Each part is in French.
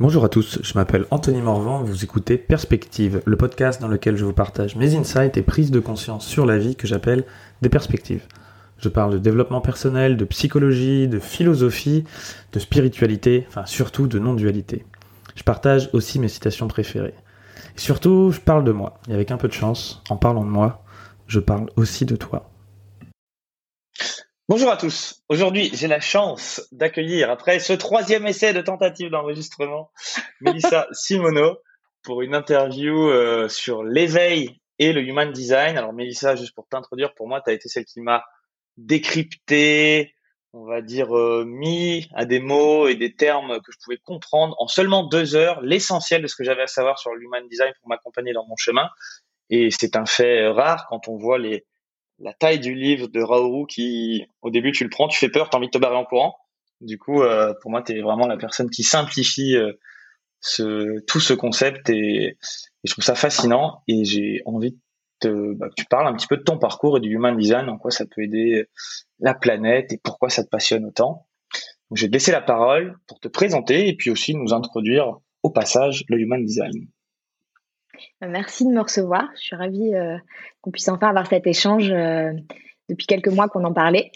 Bonjour à tous, je m'appelle Anthony Morvan, vous écoutez Perspective, le podcast dans lequel je vous partage mes insights et prises de conscience sur la vie que j'appelle des perspectives. Je parle de développement personnel, de psychologie, de philosophie, de spiritualité, enfin surtout de non-dualité. Je partage aussi mes citations préférées. Et surtout, je parle de moi. Et avec un peu de chance, en parlant de moi, je parle aussi de toi. Bonjour à tous. Aujourd'hui, j'ai la chance d'accueillir, après ce troisième essai de tentative d'enregistrement, Melissa Simono pour une interview euh, sur l'éveil et le human design. Alors Melissa, juste pour t'introduire, pour moi, tu as été celle qui m'a décrypté, on va dire, euh, mis à des mots et des termes que je pouvais comprendre en seulement deux heures, l'essentiel de ce que j'avais à savoir sur le human design pour m'accompagner dans mon chemin. Et c'est un fait rare quand on voit les la taille du livre de Raoult qui, au début, tu le prends, tu fais peur, tu as envie de te barrer en courant. Du coup, euh, pour moi, tu es vraiment la personne qui simplifie euh, ce, tout ce concept et, je trouve ça fascinant et j'ai envie de, bah, que tu parles un petit peu de ton parcours et du human design, en quoi ça peut aider la planète et pourquoi ça te passionne autant. Donc, je vais te laisser la parole pour te présenter et puis aussi nous introduire au passage le human design. Merci de me recevoir. Je suis ravie euh, qu'on puisse enfin avoir cet échange euh, depuis quelques mois qu'on en parlait.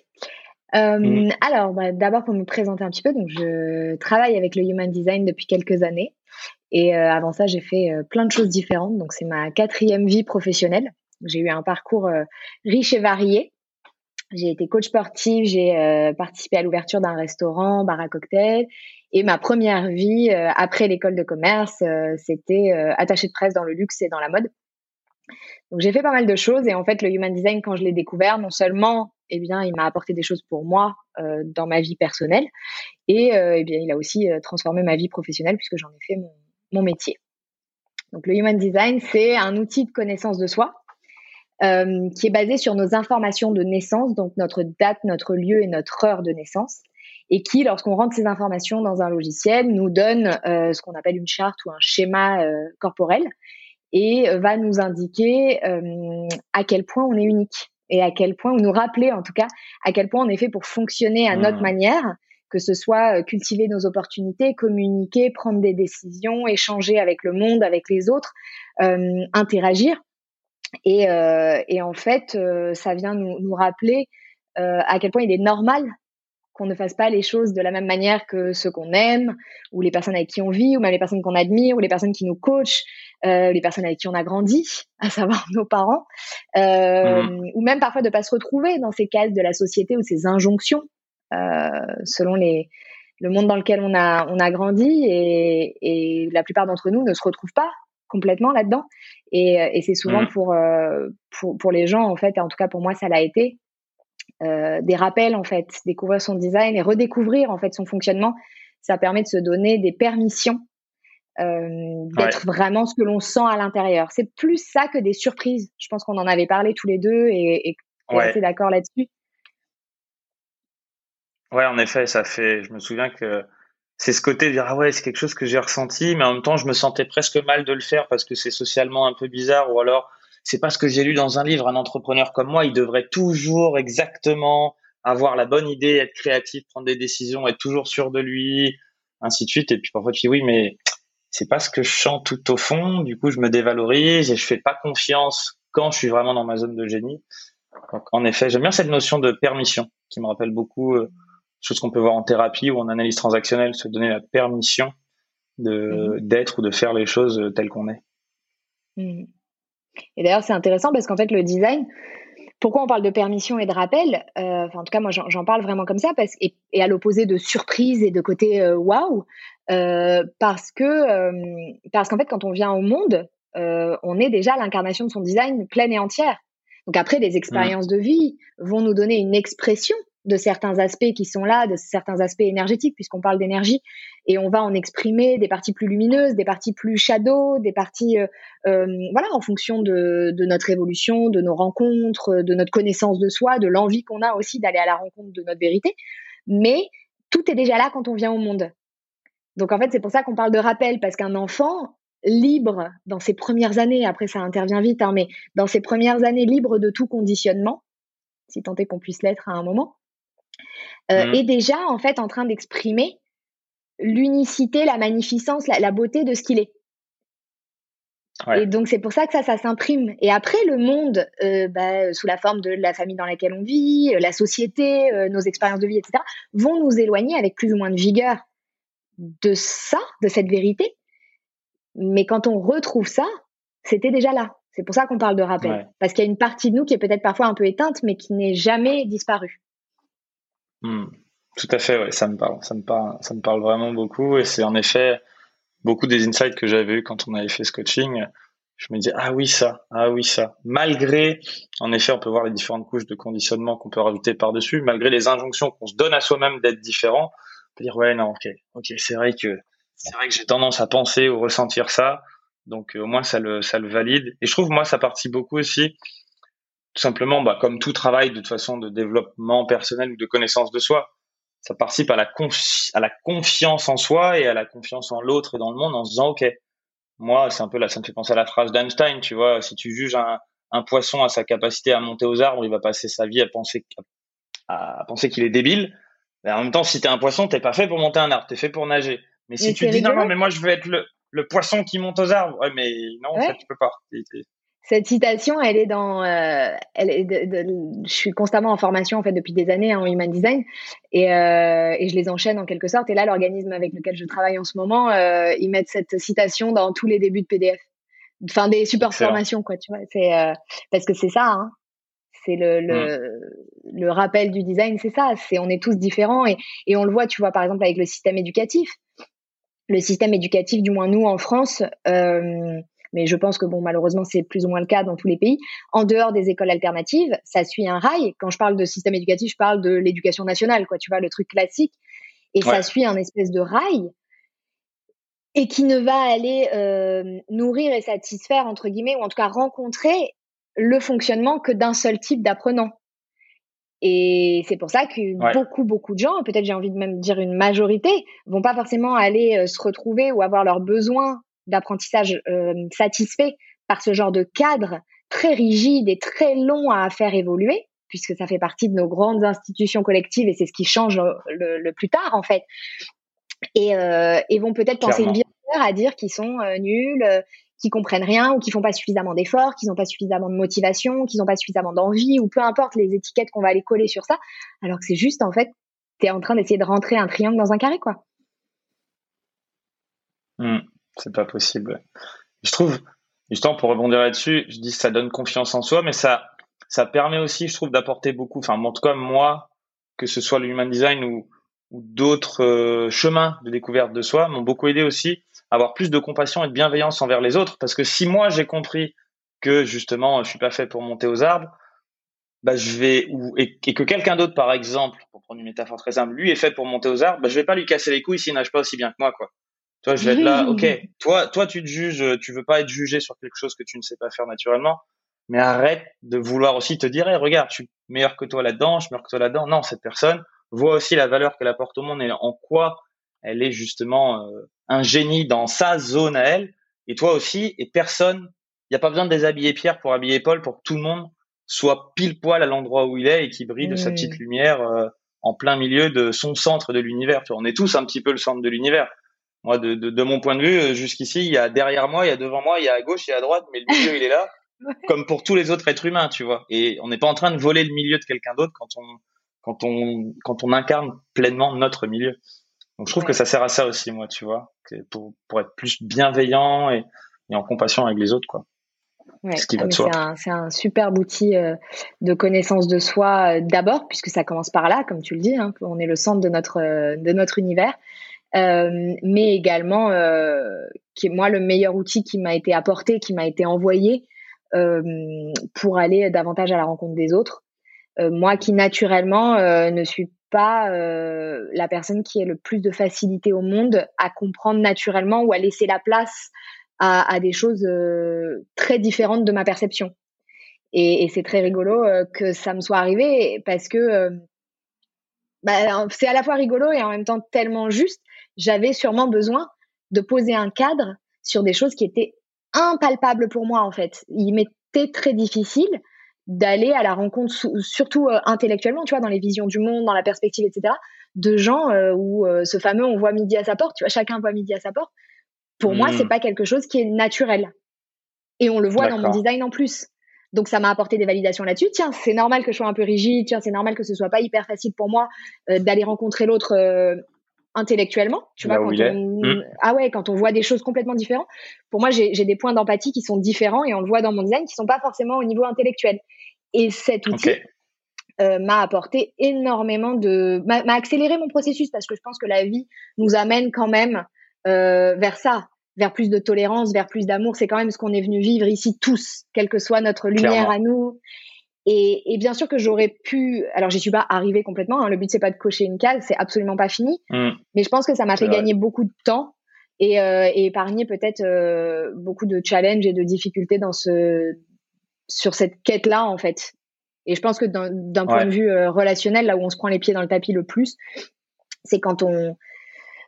Euh, mm. Alors, bah, d'abord pour me présenter un petit peu, donc je travaille avec le Human Design depuis quelques années. Et avant ça, j'ai fait plein de choses différentes. Donc, c'est ma quatrième vie professionnelle. J'ai eu un parcours riche et varié. J'ai été coach sportif, j'ai participé à l'ouverture d'un restaurant, bar à cocktail, et ma première vie euh, après l'école de commerce, euh, c'était euh, attachée de presse dans le luxe et dans la mode. Donc j'ai fait pas mal de choses et en fait le human design quand je l'ai découvert, non seulement eh bien il m'a apporté des choses pour moi dans ma vie personnelle et eh bien il a aussi transformé ma vie professionnelle puisque j'en ai fait mon, mon, métier. Donc le human design c'est un outil de connaissance de soi qui est basé sur nos informations de naissance, donc notre date, notre lieu et notre heure de naissance et qui, lorsqu'on rentre ces informations dans un logiciel, nous donne euh, ce qu'on appelle une charte ou un schéma euh, corporel et euh, va nous indiquer à quel point on est unique et à quel point, ou nous rappeler en tout cas, à quel point on est fait pour fonctionner à notre mmh. manière, que ce soit cultiver nos opportunités, communiquer, prendre des décisions, échanger avec le monde, avec les autres, interagir. Et, et, en fait, ça vient nous, nous rappeler à quel point il est normal qu'on ne fasse pas les choses de la même manière que ceux qu'on aime, ou les personnes avec qui on vit, ou même les personnes qu'on admire, ou les personnes qui nous coachent, euh, les personnes avec qui on a grandi, à savoir nos parents, euh, mmh. ou même parfois de pas se retrouver dans ces cases de la société ou ces injonctions euh, selon les, le monde dans lequel on a, on a grandi, et, et la plupart d'entre nous ne se retrouvent pas complètement là-dedans. Et, et c'est souvent mmh. pour, euh, pour, pour les gens, en fait, et en tout cas pour moi, ça l'a été, euh, des rappels en fait, découvrir son design et redécouvrir en fait son fonctionnement. Ça permet de se donner des permissions euh, d'être vraiment ce que l'on sent à l'intérieur. C'est plus ça que des surprises. Je pense qu'on en avait parlé tous les deux et, et on assez d'accord là-dessus. Ouais, en effet, ça fait. Je me souviens que c'est ce côté de dire ah ouais, c'est quelque chose que j'ai ressenti, mais en même temps, je me sentais presque mal de le faire parce que c'est socialement un peu bizarre ou alors c'est pas ce que j'ai lu dans un livre. Un entrepreneur comme moi, il devrait toujours exactement avoir la bonne idée, être créatif, prendre des décisions, être toujours sûr de lui, ainsi de suite. Et puis parfois tu dis oui, mais c'est pas ce que je chante tout au fond. Du coup, je me dévalorise et je fais pas confiance quand je suis vraiment dans ma zone de génie. Donc, en effet, j'aime bien cette notion de permission qui me rappelle beaucoup euh, chose qu'on peut voir en thérapie ou en analyse transactionnelle, se donner la permission de mmh. d'être ou de faire les choses telles qu'on est. Mmh. Et d'ailleurs, c'est intéressant parce qu'en fait, le design, pourquoi on parle de permission et de rappel euh, En tout cas, moi, j'en parle vraiment comme ça, parce, et, à l'opposé de surprise et de côté euh, waouh, euh, parce que parce qu'en fait, quand on vient au monde, on est déjà l'incarnation de son design pleine et entière. Donc après, les expériences de vie vont nous donner une expression de certains aspects qui sont là, de certains aspects énergétiques, puisqu'on parle d'énergie, et on va en exprimer des parties plus lumineuses, des parties plus shadow, des parties, euh, euh, voilà, en fonction de, notre évolution, de nos rencontres, de notre connaissance de soi, de l'envie qu'on a aussi d'aller à la rencontre de notre vérité. Mais tout est déjà là quand on vient au monde. Donc en fait, c'est pour ça qu'on parle de rappel, parce qu'un enfant libre dans ses premières années, après ça intervient vite, hein, mais dans ses premières années libre de tout conditionnement, si tant est qu'on puisse l'être à un moment, euh, mmh. est déjà en fait en train d'exprimer l'unicité, la magnificence, la, beauté de ce qu'il est. Et donc c'est pour ça que ça, ça s'imprime. Et après, le monde, euh, bah, sous la forme de la famille dans laquelle on vit, la société, nos expériences de vie, etc., vont nous éloigner avec plus ou moins de vigueur de ça, de cette vérité. Mais quand on retrouve ça, c'était déjà là. C'est pour ça qu'on parle de rappel. Parce qu'il y a une partie de nous qui est peut-être parfois un peu éteinte, mais qui n'est jamais disparue. Hmm. Tout à fait, ouais, ça me parle. Ça me parle, ça me parle vraiment beaucoup. Et c'est en effet beaucoup des insights que j'avais eu quand on avait fait ce coaching. Je me dis, ah oui, ça, ah oui, ça. Malgré, en effet, on peut voir les différentes couches de conditionnement qu'on peut rajouter par-dessus, malgré les injonctions qu'on se donne à soi-même d'être différent, on peut dire, ouais, non, ok, ok, c'est vrai que, c'est vrai que j'ai tendance à penser ou ressentir ça. Donc, euh, au moins, ça le, ça le valide. Et je trouve, moi, ça participe beaucoup aussi, tout simplement, bah, comme tout travail de toute façon de développement personnel ou de connaissance de soi, ça participe à la, à la confiance en soi et à la confiance en l'autre et dans le monde en se disant, OK, moi, c'est un peu là, ça me fait penser à la phrase d'Einstein, tu vois, si tu juges un, un, poisson à sa capacité à monter aux arbres, il va passer sa vie à penser, à, penser qu'il est débile. Mais en même temps, si t'es un poisson, t'es pas fait pour monter un arbre, t'es fait pour nager. Mais si tu dis non, non, mais moi je veux être le, le poisson qui monte aux arbres. Ouais, mais non, ça tu peux pas. Cette citation, elle est dans, euh, elle est je suis constamment en formation en fait depuis des années en human design et, euh, et je les enchaîne en quelque sorte. Et là, l'organisme avec lequel je travaille en ce moment, euh, ils mettent cette citation dans tous les débuts de PDF, enfin des super formations quoi, tu vois. C'est parce que c'est ça, hein. c'est le, le, mm. le rappel du design, c'est ça. C'est on est tous différents et, et on le voit, tu vois, par exemple avec le système éducatif le système éducatif, du moins nous en France, euh, mais je pense que bon malheureusement c'est plus ou moins le cas dans tous les pays. En dehors des écoles alternatives, ça suit un rail. Quand je parle de système éducatif, je parle de l'éducation nationale, quoi. Tu vois le truc classique, et ça suit un espèce de rail et qui ne va aller euh, nourrir et satisfaire entre guillemets ou en tout cas rencontrer le fonctionnement que d'un seul type d'apprenant. Et c'est pour ça que beaucoup, beaucoup de gens, peut-être j'ai envie de même dire une majorité, vont pas forcément aller euh, se retrouver ou avoir leurs besoins d'apprentissage euh, satisfaits par ce genre de cadre très rigide et très long à faire évoluer, puisque ça fait partie de nos grandes institutions collectives et c'est ce qui change le, plus tard en fait. Et, euh, et vont peut-être penser une vie à dire qu'ils sont nuls, qui comprennent rien ou qui font pas suffisamment d'efforts, qui n'ont pas suffisamment de motivation, qui n'ont pas suffisamment d'envie ou peu importe les étiquettes qu'on va aller coller sur ça, alors que c'est juste en fait, tu es en train d'essayer de rentrer un triangle dans un carré quoi. Hmm, c'est pas possible. Je trouve, justement pour rebondir là-dessus, je dis que ça donne confiance en soi, mais ça, ça permet aussi, je trouve, d'apporter beaucoup. Enfin, en tout cas, moi, que ce soit le human design ou, d'autres euh, chemins de découverte de soi, m'ont beaucoup aidé aussi avoir plus de compassion et de bienveillance envers les autres. Parce que si moi j'ai compris que justement je suis pas fait pour monter aux arbres, bah je vais ou et, que quelqu'un d'autre par exemple, pour prendre une métaphore très simple, lui est fait pour monter aux arbres, bah je vais pas lui casser les couilles s'il nage pas aussi bien que moi quoi. Toi je vais être là, ok. Toi toi tu te juges, tu veux pas être jugé sur quelque chose que tu ne sais pas faire naturellement, mais arrête de vouloir aussi te dire, regarde, je suis meilleur que toi là-dedans, je suis meilleur que toi là-dedans. Non, cette personne voit aussi la valeur qu'elle apporte au monde et en quoi elle est justement euh, un génie dans sa zone à elle, et toi aussi, et personne, il n'y a pas besoin de déshabiller Pierre pour habiller Paul, pour que tout le monde soit pile poil à l'endroit où il est et qui brille de sa petite lumière euh, en plein milieu de son centre de l'univers. On est tous un petit peu le centre de l'univers. Moi, de, de, de, mon point de vue, euh, jusqu'ici, il y a derrière moi, il y a devant moi, il y a à gauche, il y a à droite, mais le milieu, il est là, comme pour tous les autres êtres humains, tu vois. Et on n'est pas en train de voler le milieu de quelqu'un d'autre quand on, quand on, quand on incarne pleinement notre milieu. Donc je trouve que ça sert à ça aussi, moi, tu vois, pour, pour être plus bienveillant et, et en compassion avec les autres, quoi. Ouais, c'est un, un, superbe outil euh, de connaissance de soi euh, d'abord, puisque ça commence par là, comme tu le dis, hein, on est le centre de notre, euh, de notre univers, mais également qui est moi le meilleur outil qui m'a été apporté, qui m'a été envoyé pour aller davantage à la rencontre des autres. moi qui naturellement ne suis pas euh, la personne qui ait le plus de facilité au monde à comprendre naturellement ou à laisser la place à, des choses euh, très différentes de ma perception. Et, c'est très rigolo euh, que ça me soit arrivé parce que bah, c'est à la fois rigolo et en même temps tellement juste. J'avais sûrement besoin de poser un cadre sur des choses qui étaient impalpables pour moi en fait. Il m'était très difficile d'aller à la rencontre, surtout euh, intellectuellement, tu vois, dans les visions du monde, dans la perspective, etc., de gens où ce fameux on voit midi à sa porte, tu vois, chacun voit midi à sa porte. Pour moi, c'est hmm. pas quelque chose qui est naturel. Et on le voit dans mon design en plus. Donc ça m'a apporté des validations là-dessus. Tiens, c'est normal que je sois un peu rigide. Tiens, c'est normal que ce soit pas hyper facile pour moi euh, d'aller rencontrer l'autre euh, intellectuellement. Tu vois, quand on... Hmm. ah ouais, quand on voit des choses complètement différentes. Pour moi, j'ai des points d'empathie qui sont différents et on le voit dans mon design qui sont pas forcément au niveau intellectuel. Et cet outil euh, m'a apporté énormément de, m'a accéléré mon processus parce que je pense que la vie nous amène quand même vers ça vers plus de tolérance, vers plus d'amour. C'est quand même ce qu'on est venu vivre ici tous, quelle que soit notre lumière à nous. Et, et, bien sûr que j'aurais pu, alors j'y suis pas arrivée complètement. Hein, le but c'est pas de cocher une case, c'est absolument pas fini. Mm. Mais je pense que ça m'a fait gagner beaucoup de temps et, euh, et épargner peut-être euh, beaucoup de challenges et de difficultés dans ce sur cette quête là en fait. Et je pense que d'un point de vue euh, relationnel, là où on se prend les pieds dans le tapis le plus, c'est quand on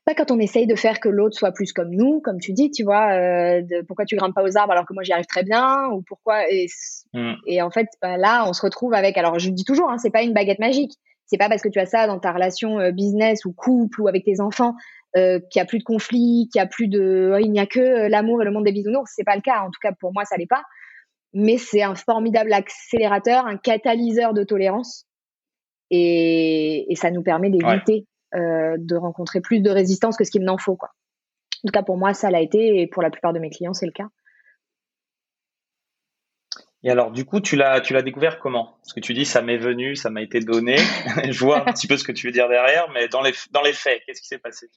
pas quand on essaye de faire que l'autre soit plus comme nous, comme tu dis, tu vois, euh, de, pourquoi tu grimpes pas aux arbres alors que moi j'y arrive très bien, ou pourquoi et, mm. et en fait bah, là on se retrouve avec, alors je dis toujours, hein, c'est pas une baguette magique, c'est pas parce que tu as ça dans ta relation euh, business ou couple ou avec tes enfants euh, qu'il y a plus de conflits, qu'il y a plus de, oh, il n'y a que euh, l'amour et le monde des bisounours, c'est pas le cas, en tout cas pour moi ça l'est pas, mais c'est un formidable accélérateur, un catalyseur de tolérance. Et, et ça nous permet d'éviter euh, de rencontrer plus de résistance que ce qu'il m'en faut. Quoi. En tout cas, pour moi, ça l'a été et pour la plupart de mes clients, c'est le cas. Et alors, du coup, tu l'as, tu l'as découvert comment? Parce que tu dis, ça m'est venu, ça m'a été donné. Je vois un petit peu ce que tu veux dire derrière, mais dans les, dans les faits, qu'est-ce qui s'est passé?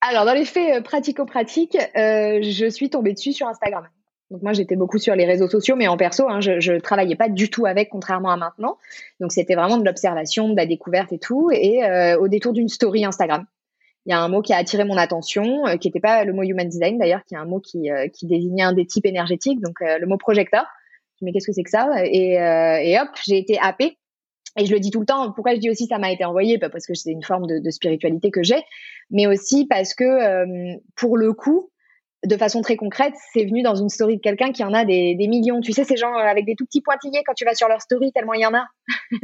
Alors, dans les faits euh, pratico-pratiques, euh, je suis tombée dessus sur Instagram. Donc moi, j'étais beaucoup sur les réseaux sociaux, mais en perso, hein, je, ne travaillais pas du tout avec, contrairement à maintenant. Donc c'était vraiment de l'observation, de la découverte et tout, et euh, au détour d'une story Instagram. Il y a un mot qui a attiré mon attention, euh, qui n'était pas le mot human design d'ailleurs, qui est un mot qui, euh, qui désignait un des types énergétiques, donc le mot projecteur. Je me mais qu'est-ce que c'est que ça? Et, et hop, j'ai été happée. Et je le dis tout le temps. Pourquoi je dis aussi ça m'a été envoyé? Pas parce que c'est une forme de, de spiritualité que j'ai, mais aussi parce que pour le coup, de façon très concrète, c'est venu dans une story de quelqu'un qui en a des, millions. Tu sais, ces gens euh, avec des tout petits pointillés quand tu vas sur leur story, tellement il y en a,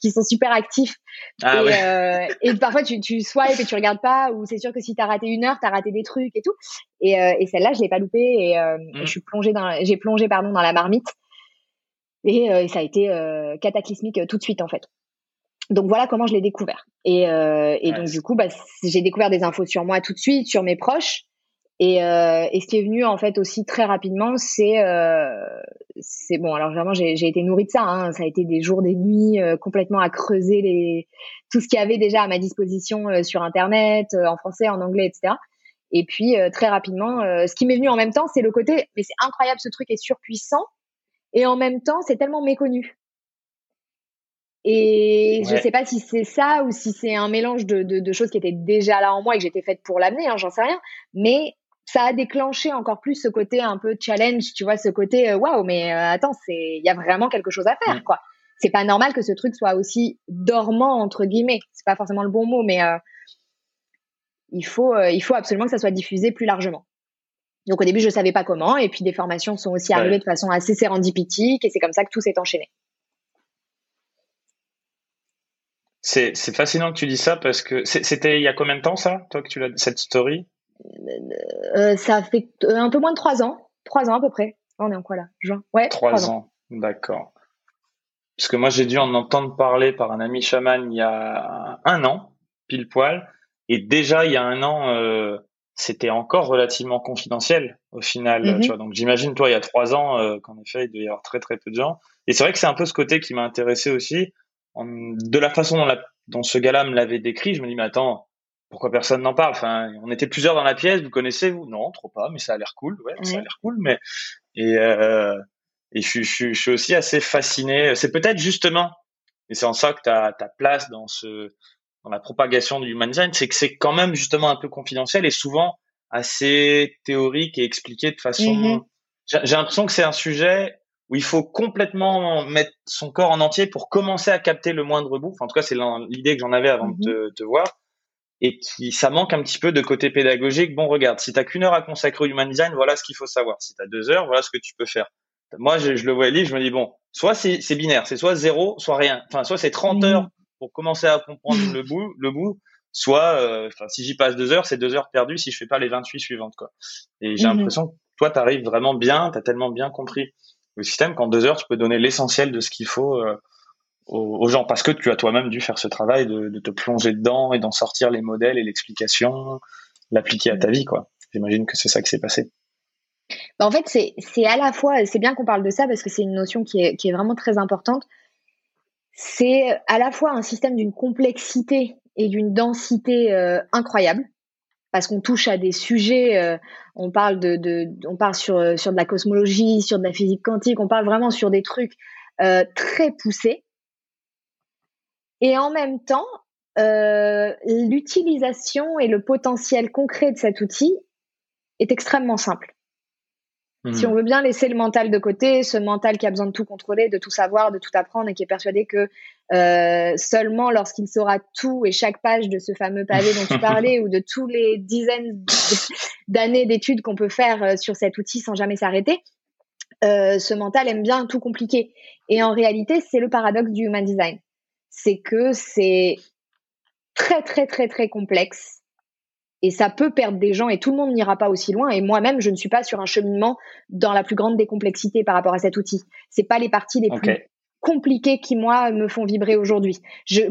qui sont super actifs. Ah et, euh, et, parfois, tu, tu swipes et tu regardes pas, ou c'est sûr que si tu as raté une heure, tu as raté des trucs et tout. Et, euh, et celle-là, je l'ai pas loupée et, mm. je suis plongée dans, j'ai plongé pardon dans la marmite. Et, ça a été cataclysmique tout de suite en fait. Donc voilà comment je l'ai découvert. Et, et donc du coup, bah, j'ai découvert des infos sur moi tout de suite, sur mes proches. Et, euh, et, ce qui est venu en fait aussi très rapidement, c'est euh, c'est bon. Alors vraiment, j'ai été nourrie de ça. Hein. Ça a été des jours, des nuits euh, complètement à creuser les tout ce qu'il y avait déjà à ma disposition euh, sur Internet, euh, en français, en anglais, etc. Et puis très rapidement, ce qui m'est venu en même temps, c'est le côté. Mais c'est incroyable, ce truc est surpuissant. Et en même temps, c'est tellement méconnu. Et je sais pas si c'est ça ou si c'est un mélange de, de, de, choses qui étaient déjà là en moi et que j'étais faite pour l'amener, hein, j'en sais rien. Mais ça a déclenché encore plus ce côté un peu challenge, tu vois, ce côté euh, waouh, mais euh, attends, c'est il y a vraiment quelque chose à faire, mm. quoi. C'est pas normal que ce truc soit aussi dormant entre guillemets. C'est pas forcément le bon mot, mais euh, il faut il faut absolument que ça soit diffusé plus largement. Donc au début, je savais pas comment, et puis des formations sont aussi arrivées de façon assez sérendipitique, et c'est comme ça que tout s'est enchaîné. C'est fascinant que tu dis ça parce que c'était il y a combien de temps ça, toi que tu l'as cette story? Euh, ça fait un peu moins de trois ans. Trois ans à peu près. On est en quoi là? Juin? Ouais. Trois ans. D'accord. Puisque moi j'ai dû en entendre parler par un ami chaman il y a un an, pile poil. Et déjà il y a un an, euh, c'était encore relativement confidentiel au final. Mm-hmm. Tu vois, donc j'imagine toi il y a trois ans euh, qu'en effet il devait y avoir très très peu de gens. Et c'est vrai que c'est un peu ce côté qui m'a intéressé aussi. de la façon dont, la, dont ce gars-là me l'avait décrit, je me dis mais attends, pourquoi personne n'en parle? Enfin, on était plusieurs dans la pièce. Vous connaissez vous? Non, trop pas. Mais ça a l'air cool. Ouais, ça a l'air cool. Mais et euh, et je, je, je, suis aussi assez fasciné. C'est peut-être justement, et c'est en ça que ta ta place dans ce dans la propagation du human design, c'est que c'est quand même justement un peu confidentiel et souvent assez théorique et expliqué de façon. Mm-hmm. J'ai l'impression que c'est un sujet où il faut complètement mettre son corps en entier pour commencer à capter le moindre bout. Enfin, en tout cas, c'est l'idée que j'en avais avant de mm-hmm. te, te voir et qui ça manque un petit peu de côté pédagogique. Bon, regarde, si t'as qu'une heure à consacrer au human design, voilà ce qu'il faut savoir. Si t'as deux heures, voilà ce que tu peux faire. Moi, je, je le vois lire, je me dis bon, soit c'est, c'est binaire, c'est soit zéro, soit rien. Enfin, soit c'est 30 mmh. heures pour commencer à comprendre le bout, le bout, soit, euh, enfin, si j'y passe deux heures, c'est deux heures perdues si je fais pas les 28 suivantes, quoi. Et j'ai mhm. l'impression que toi, tu arrives vraiment bien, tu as tellement bien compris le système qu'en deux heures, tu peux donner l'essentiel de ce qu'il faut euh, aux, gens parce que tu as toi-même dû faire ce travail de, te plonger dedans et d'en sortir les modèles et l'explication, l'appliquer à ta vie, quoi. J'imagine que c'est ça qui s'est passé. Bah, en fait, c'est à la fois, c'est bien qu'on parle de ça parce que c'est une notion qui est, qui est vraiment très importante. C'est à la fois un système d'une complexité et d'une densité euh, incroyable parce qu'on touche à des sujets, euh, on parle de, de, on parle sur euh, sur de la cosmologie, sur de la physique quantique, on parle vraiment sur des trucs très poussés. Et en même temps, l'utilisation et le potentiel concret de cet outil est extrêmement simple. Si on hmm. veut bien laisser le mental de côté, ce mental qui a besoin de tout contrôler, de tout savoir, de tout apprendre et qui est persuadé que euh, seulement lorsqu'il saura tout et chaque page de ce fameux pavé dont tu parlais ou de tous les dizaines d'années d'études qu'on peut faire euh, sur cet outil sans jamais s'arrêter, euh, ce mental aime bien tout compliquer. Et en réalité, c'est le paradoxe du human design. C'est que c'est très, très, très, très complexe et ça peut perdre des gens et tout le monde n'ira pas aussi loin. Et moi-même, je ne suis pas sur un cheminement dans la plus grande des complexités par rapport à cet outil. C'est pas les parties les plus compliquées qui moi me font vibrer aujourd'hui.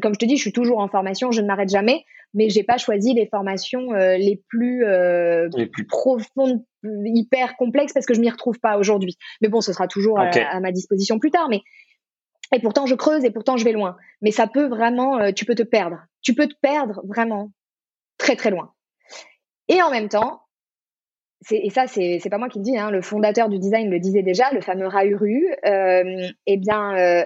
Comme je te dis, je suis toujours en formation, je ne m'arrête jamais, mais j'ai pas choisi les formations euh, les plus euh, les plus profondes, hyper complexes parce que je m'y retrouve pas aujourd'hui. Mais bon, ce sera toujours à, ma disposition plus tard. Mais et pourtant je creuse et pourtant je vais loin. Mais ça peut vraiment, euh, tu peux te perdre. Tu peux te perdre vraiment très très loin. Et en même temps, et ça, c'est pas moi qui le dis, hein, le fondateur du design le disait déjà, le fameux Rahuru, euh, eh bien, euh,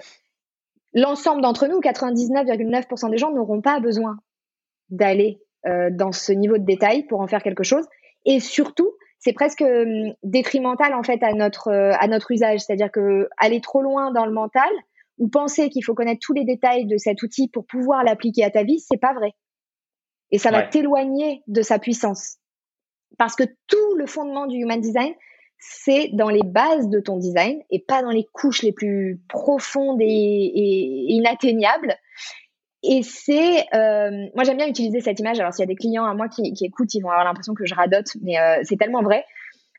l'ensemble d'entre nous, 99,9% des gens n'auront pas besoin d'aller dans ce niveau de détail pour en faire quelque chose. Et surtout, c'est presque hum, détrimental en fait à notre à notre usage, c'est-à-dire que aller trop loin dans le mental ou penser qu'il faut connaître tous les détails de cet outil pour pouvoir l'appliquer à ta vie, c'est pas vrai et ça va t'éloigner de sa puissance. Parce que tout le fondement du human design, c'est dans les bases de ton design et pas dans les couches les plus profondes et, inatteignables. Et c'est, euh, moi j'aime bien utiliser cette image. Alors s'il y a des clients à moi qui, écoutent, ils vont avoir l'impression que je radote, mais euh, c'est tellement vrai.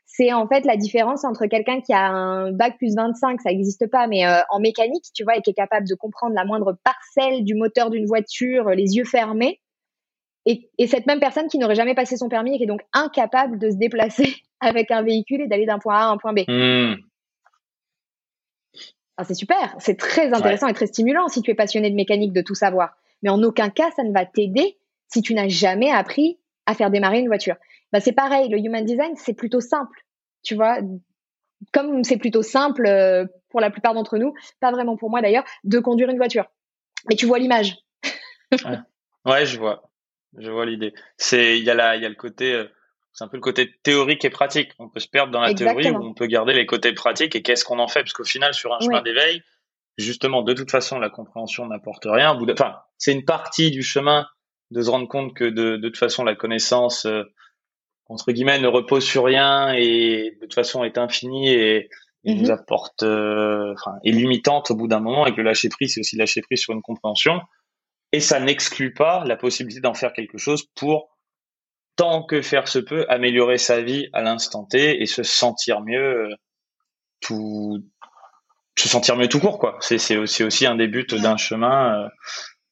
C'est en fait la différence entre quelqu'un qui a un bac plus 25, ça n'existe pas, mais euh, en mécanique, tu vois, et qui est capable de comprendre la moindre parcelle du moteur d'une voiture, les yeux fermés, et, cette même personne qui n'aurait jamais passé son permis et qui est donc incapable de se déplacer avec un véhicule et d'aller d'un point A à un point B. Hmm. Ah, c'est super, c'est très intéressant et très stimulant si tu es passionné de mécanique de tout savoir. Mais en aucun cas, ça ne va t'aider si tu n'as jamais appris à faire démarrer une voiture. Bah, c'est pareil, le human design, c'est plutôt simple. Tu vois, comme c'est plutôt simple euh, pour la plupart d'entre nous, pas vraiment pour moi d'ailleurs, de conduire une voiture. Mais tu vois l'image. ouais, je vois. Je vois l'idée. C'est il y a la il y a le côté euh, c'est un peu le côté théorique et pratique. On peut se perdre dans la théorie ou on peut garder les côtés pratiques et qu'est-ce qu'on en fait? Parce qu'au final sur un chemin d'éveil, justement de toute façon la compréhension n'apporte rien. Enfin, c'est une partie du chemin de se rendre compte que de, de toute façon la connaissance euh, entre guillemets ne repose sur rien et de toute façon est infinie et, nous mm-hmm. apporte euh, enfin est limitante au bout d'un moment et que le lâcher prise c'est aussi lâcher prise sur une compréhension et ça n'exclut pas la possibilité d'en faire quelque chose pour, tant que faire se peut, améliorer sa vie à l'instant T et se sentir mieux euh, tout, se sentir mieux tout court, quoi. C'est, c'est aussi, aussi un des buts d'un chemin, euh,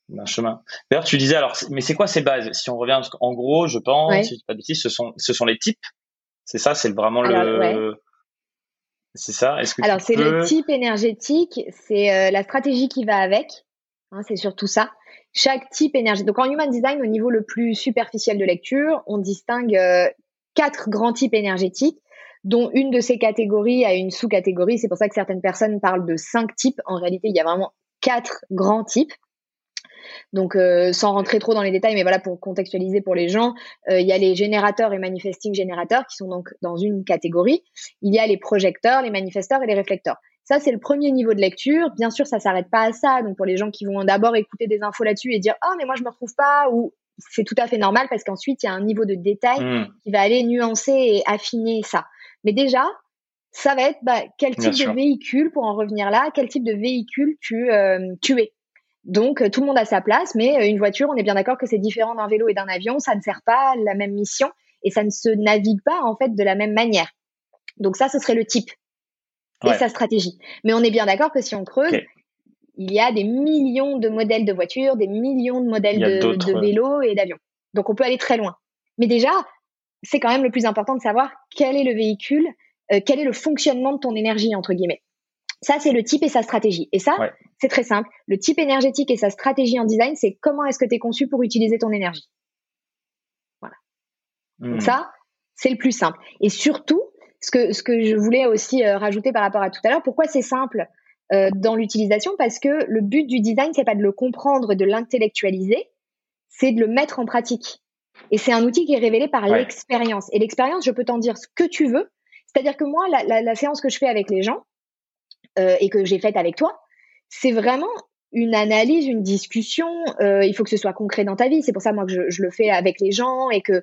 d'un chemin. D'ailleurs, tu disais, alors, mais c'est quoi ces bases? Si on revient, en gros, je pense, si je pas de ce sont, ce sont les types. C'est ça, c'est vraiment le, c'est ça? Est-ce que alors, c'est le type énergétique, c'est euh, la stratégie qui va avec. Hein, c'est surtout ça chaque type énergétique. Donc en human design, au niveau le plus superficiel de lecture, on distingue euh, quatre grands types énergétiques, dont une de ces catégories a une sous-catégorie. C'est pour ça que certaines personnes parlent de cinq types. En réalité, il y a vraiment quatre grands types. Donc, euh, sans rentrer trop dans les détails, mais voilà, pour contextualiser pour les gens, euh, il y a les générateurs et manifesting générateurs qui sont donc dans une catégorie. Il y a les projecteurs, les manifesteurs et les réflecteurs. Ça, c'est le premier niveau de lecture. Bien sûr, ça s'arrête pas à ça. Donc, pour les gens qui vont d'abord écouter des infos là-dessus et dire, oh, mais moi, je me retrouve pas, ou c'est tout à fait normal parce qu'ensuite, il y a un niveau de détail hmm. qui va aller nuancer et affiner ça. Mais déjà, ça va être bah, quel type de véhicule, pour en revenir là, quel type de véhicule tu, euh, tu es? Donc tout le monde a sa place, mais une voiture, on est bien d'accord que c'est différent d'un vélo et d'un avion, ça ne sert pas la même mission et ça ne se navigue pas en fait de la même manière. Donc ça, ce serait le type et sa stratégie. Mais on est bien d'accord que si on creuse, il y a des millions de modèles de voitures, des millions de modèles de, vélos et d'avions. Donc on peut aller très loin. Mais déjà, c'est quand même le plus important de savoir quel est le véhicule, euh, quel est le fonctionnement de ton énergie, entre guillemets. Ça, c'est le type et sa stratégie. Et ça, c'est très simple. Le type énergétique et sa stratégie en design, c'est comment est-ce que tu es conçu pour utiliser ton énergie. Voilà. Donc hmm. ça, c'est le plus simple. Et surtout, ce que, ce que je voulais aussi euh, rajouter par rapport à tout à l'heure, pourquoi c'est simple euh, dans l'utilisation? Parce que le but du design, c'est pas de le comprendre, de l'intellectualiser, c'est de le mettre en pratique. Et c'est un outil qui est révélé par l'expérience. Et l'expérience, je peux t'en dire ce que tu veux. C'est-à-dire que moi, la, la, séance que je fais avec les gens euh, et que j'ai faite avec toi, c'est vraiment une analyse, une discussion. Euh, il faut que ce soit concret dans ta vie. C'est pour ça moi que je, je, le fais avec les gens et que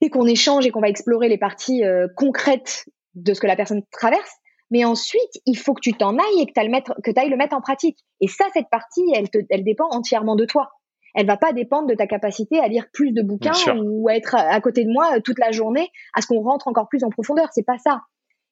et qu'on échange et qu'on va explorer les parties euh, concrètes de ce que la personne traverse. Mais ensuite, il faut que tu t'en ailles et que tu ailles le mettre en pratique. Et ça, cette partie, elle, te, elle dépend entièrement de toi elle va pas dépendre de ta capacité à lire plus de bouquins ou à être à côté de moi toute la journée à ce qu'on rentre encore plus en profondeur. C'est pas ça.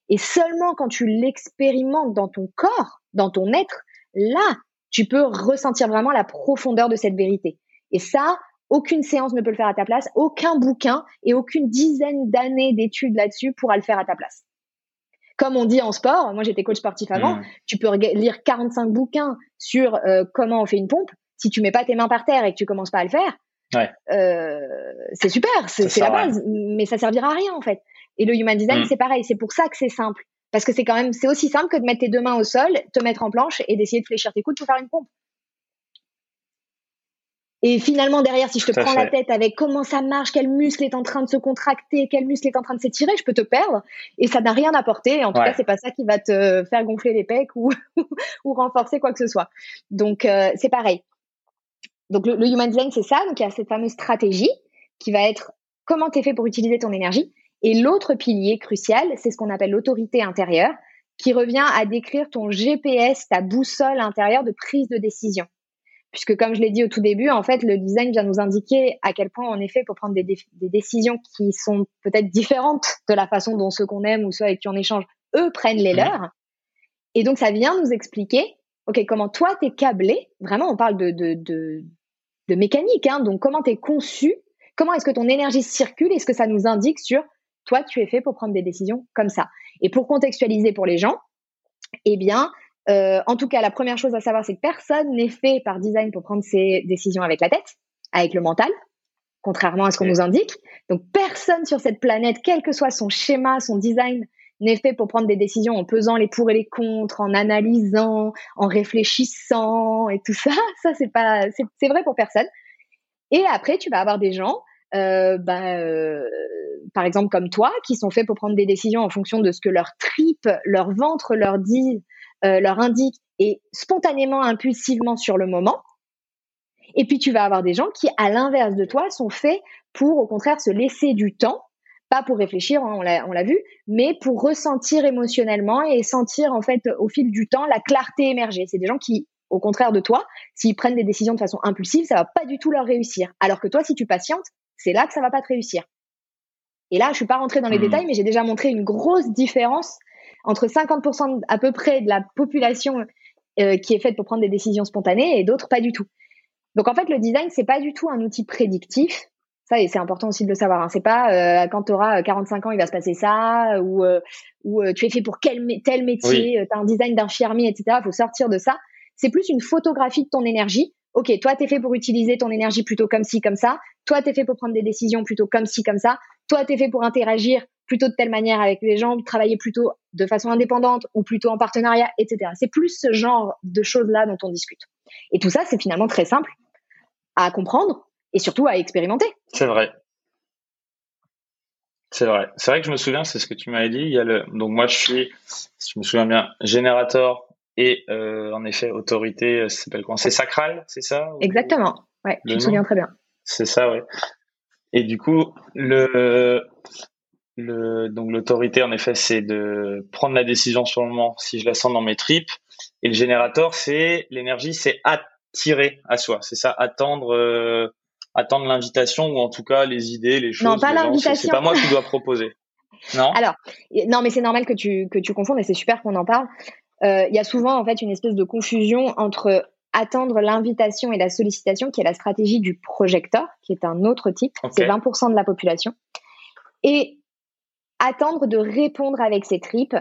Et seulement quand tu l'expérimentes dans ton corps, dans ton être, là, tu peux ressentir vraiment la profondeur de cette vérité. Et ça, aucune séance ne peut le faire à ta place, aucun bouquin et aucune dizaine d'années d'études là-dessus pourra le faire à ta place. Comme on dit en sport, moi j'étais coach sportif avant, mmh. tu peux lire 45 bouquins sur euh, comment on fait une pompe, si tu mets pas tes mains par terre et que tu commences pas à le faire, euh, c'est super, c'est la base, mais ça servira à rien en fait. Et le human design, mm. c'est pareil, c'est pour ça que c'est simple. Parce que c'est quand même, c'est aussi simple que de mettre tes deux mains au sol, te mettre en planche et d'essayer de fléchir tes coudes pour faire une pompe. Et finalement, derrière, si je te prends la tête avec comment ça marche, quel muscle est en train de se contracter, quel muscle est en train de s'étirer, je peux te perdre. Et ça n'a rien apporté. En tout cas, c'est pas ça qui va te faire gonfler les pecs ou, ou renforcer quoi que ce soit. Donc, euh, c'est pareil. Donc le, human design, c'est ça. Donc il y a cette fameuse stratégie qui va être comment tu es fait pour utiliser ton énergie. Et l'autre pilier crucial, c'est ce qu'on appelle l'autorité intérieure, qui revient à décrire ton GPS, ta boussole intérieure de prise de décision. Puisque comme je l'ai dit au tout début, en fait, le design vient nous indiquer à quel point on est fait pour prendre des, des décisions qui sont peut-être différentes de la façon dont ceux qu'on aime ou ceux avec qui on échange, eux, prennent les leurs. Et donc, ça vient nous expliquer, OK, comment toi, t'es câblé, vraiment, on parle de, de, de, de mécanique. Hein. Donc, comment tu es conçu Comment est-ce que ton énergie circule Est-ce que ça nous indique sur toi, tu es fait pour prendre des décisions comme ça Et pour contextualiser pour les gens, eh bien, euh, en tout cas, la première chose à savoir, c'est que personne n'est fait par design pour prendre ses décisions avec la tête, avec le mental, contrairement à ce qu'on nous indique. Donc, personne sur cette planète, quel que soit son schéma, son design, n'est fait pour prendre des décisions en pesant les pour et les contre, en analysant, en réfléchissant et tout ça. Ça, c'est pas, c'est vrai pour personne. Et après, tu vas avoir des gens, euh, bah, euh, par exemple comme toi, qui sont faits pour prendre des décisions en fonction de ce que leur tripe, leur ventre leur dit, euh, leur indique, et spontanément, impulsivement sur le moment. Et puis tu vas avoir des gens qui, à l'inverse de toi, sont faits pour au contraire se laisser du temps pas pour réfléchir, hein, on l'a vu, mais pour ressentir émotionnellement et sentir en fait au fil du temps la clarté émerger. C'est des gens qui, au contraire de toi, s'ils prennent des décisions de façon impulsive, ça va pas du tout leur réussir. Alors que toi, si tu patientes, c'est là que ça va pas te réussir. Et là, je suis pas rentrée dans les mmh. détails, mais j'ai déjà montré une grosse différence entre 50% à peu près de la population euh, qui est faite pour prendre des décisions spontanées et d'autres pas du tout. Donc en fait, le design c'est pas du tout un outil prédictif et c'est important aussi de le savoir. Hein. C'est pas euh, quand tu auras 45 ans, il va se passer ça, ou, euh, ou euh, tu es fait pour quel tel métier, tu as un design d'infirmier, etc. Il faut sortir de ça. C'est plus une photographie de ton énergie. Ok, toi, tu es fait pour utiliser ton énergie plutôt comme ci, comme ça. Toi, tu es fait pour prendre des décisions plutôt comme ci, comme ça. Toi, tu es fait pour interagir plutôt de telle manière avec les gens, travailler plutôt de façon indépendante ou plutôt en partenariat, etc. C'est plus ce genre de choses-là dont on discute. Et tout ça, c'est finalement très simple à comprendre et surtout à expérimenter. C'est vrai. C'est vrai. C'est vrai que je me souviens, c'est ce que tu m'avais dit. Donc moi je suis, si je me souviens bien, générateur et euh, en effet autorité, euh, ça s'appelle quoi? C'est sacral, c'est ça? Exactement. Ouais, je me souviens très bien. C'est ça, ouais. Et du coup, le, le donc l'autorité en effet, c'est de prendre la décision sur le moment si je la sens dans mes tripes. Et le générateur, c'est l'énergie, c'est tirer à soi. C'est ça, attendre, euh, attendre l'invitation ou en tout cas les idées, les choses. Non, pas l'invitation. C'est pas moi qui dois proposer. Non? Alors, non, mais c'est normal que tu que tu confondes et c'est super qu'on en parle. Euh, il y a souvent en fait une espèce de confusion entre attendre l'invitation et la sollicitation, qui est la stratégie du projecteur, qui est un autre type, c'est 20% de la population, et attendre de répondre avec ses tripes,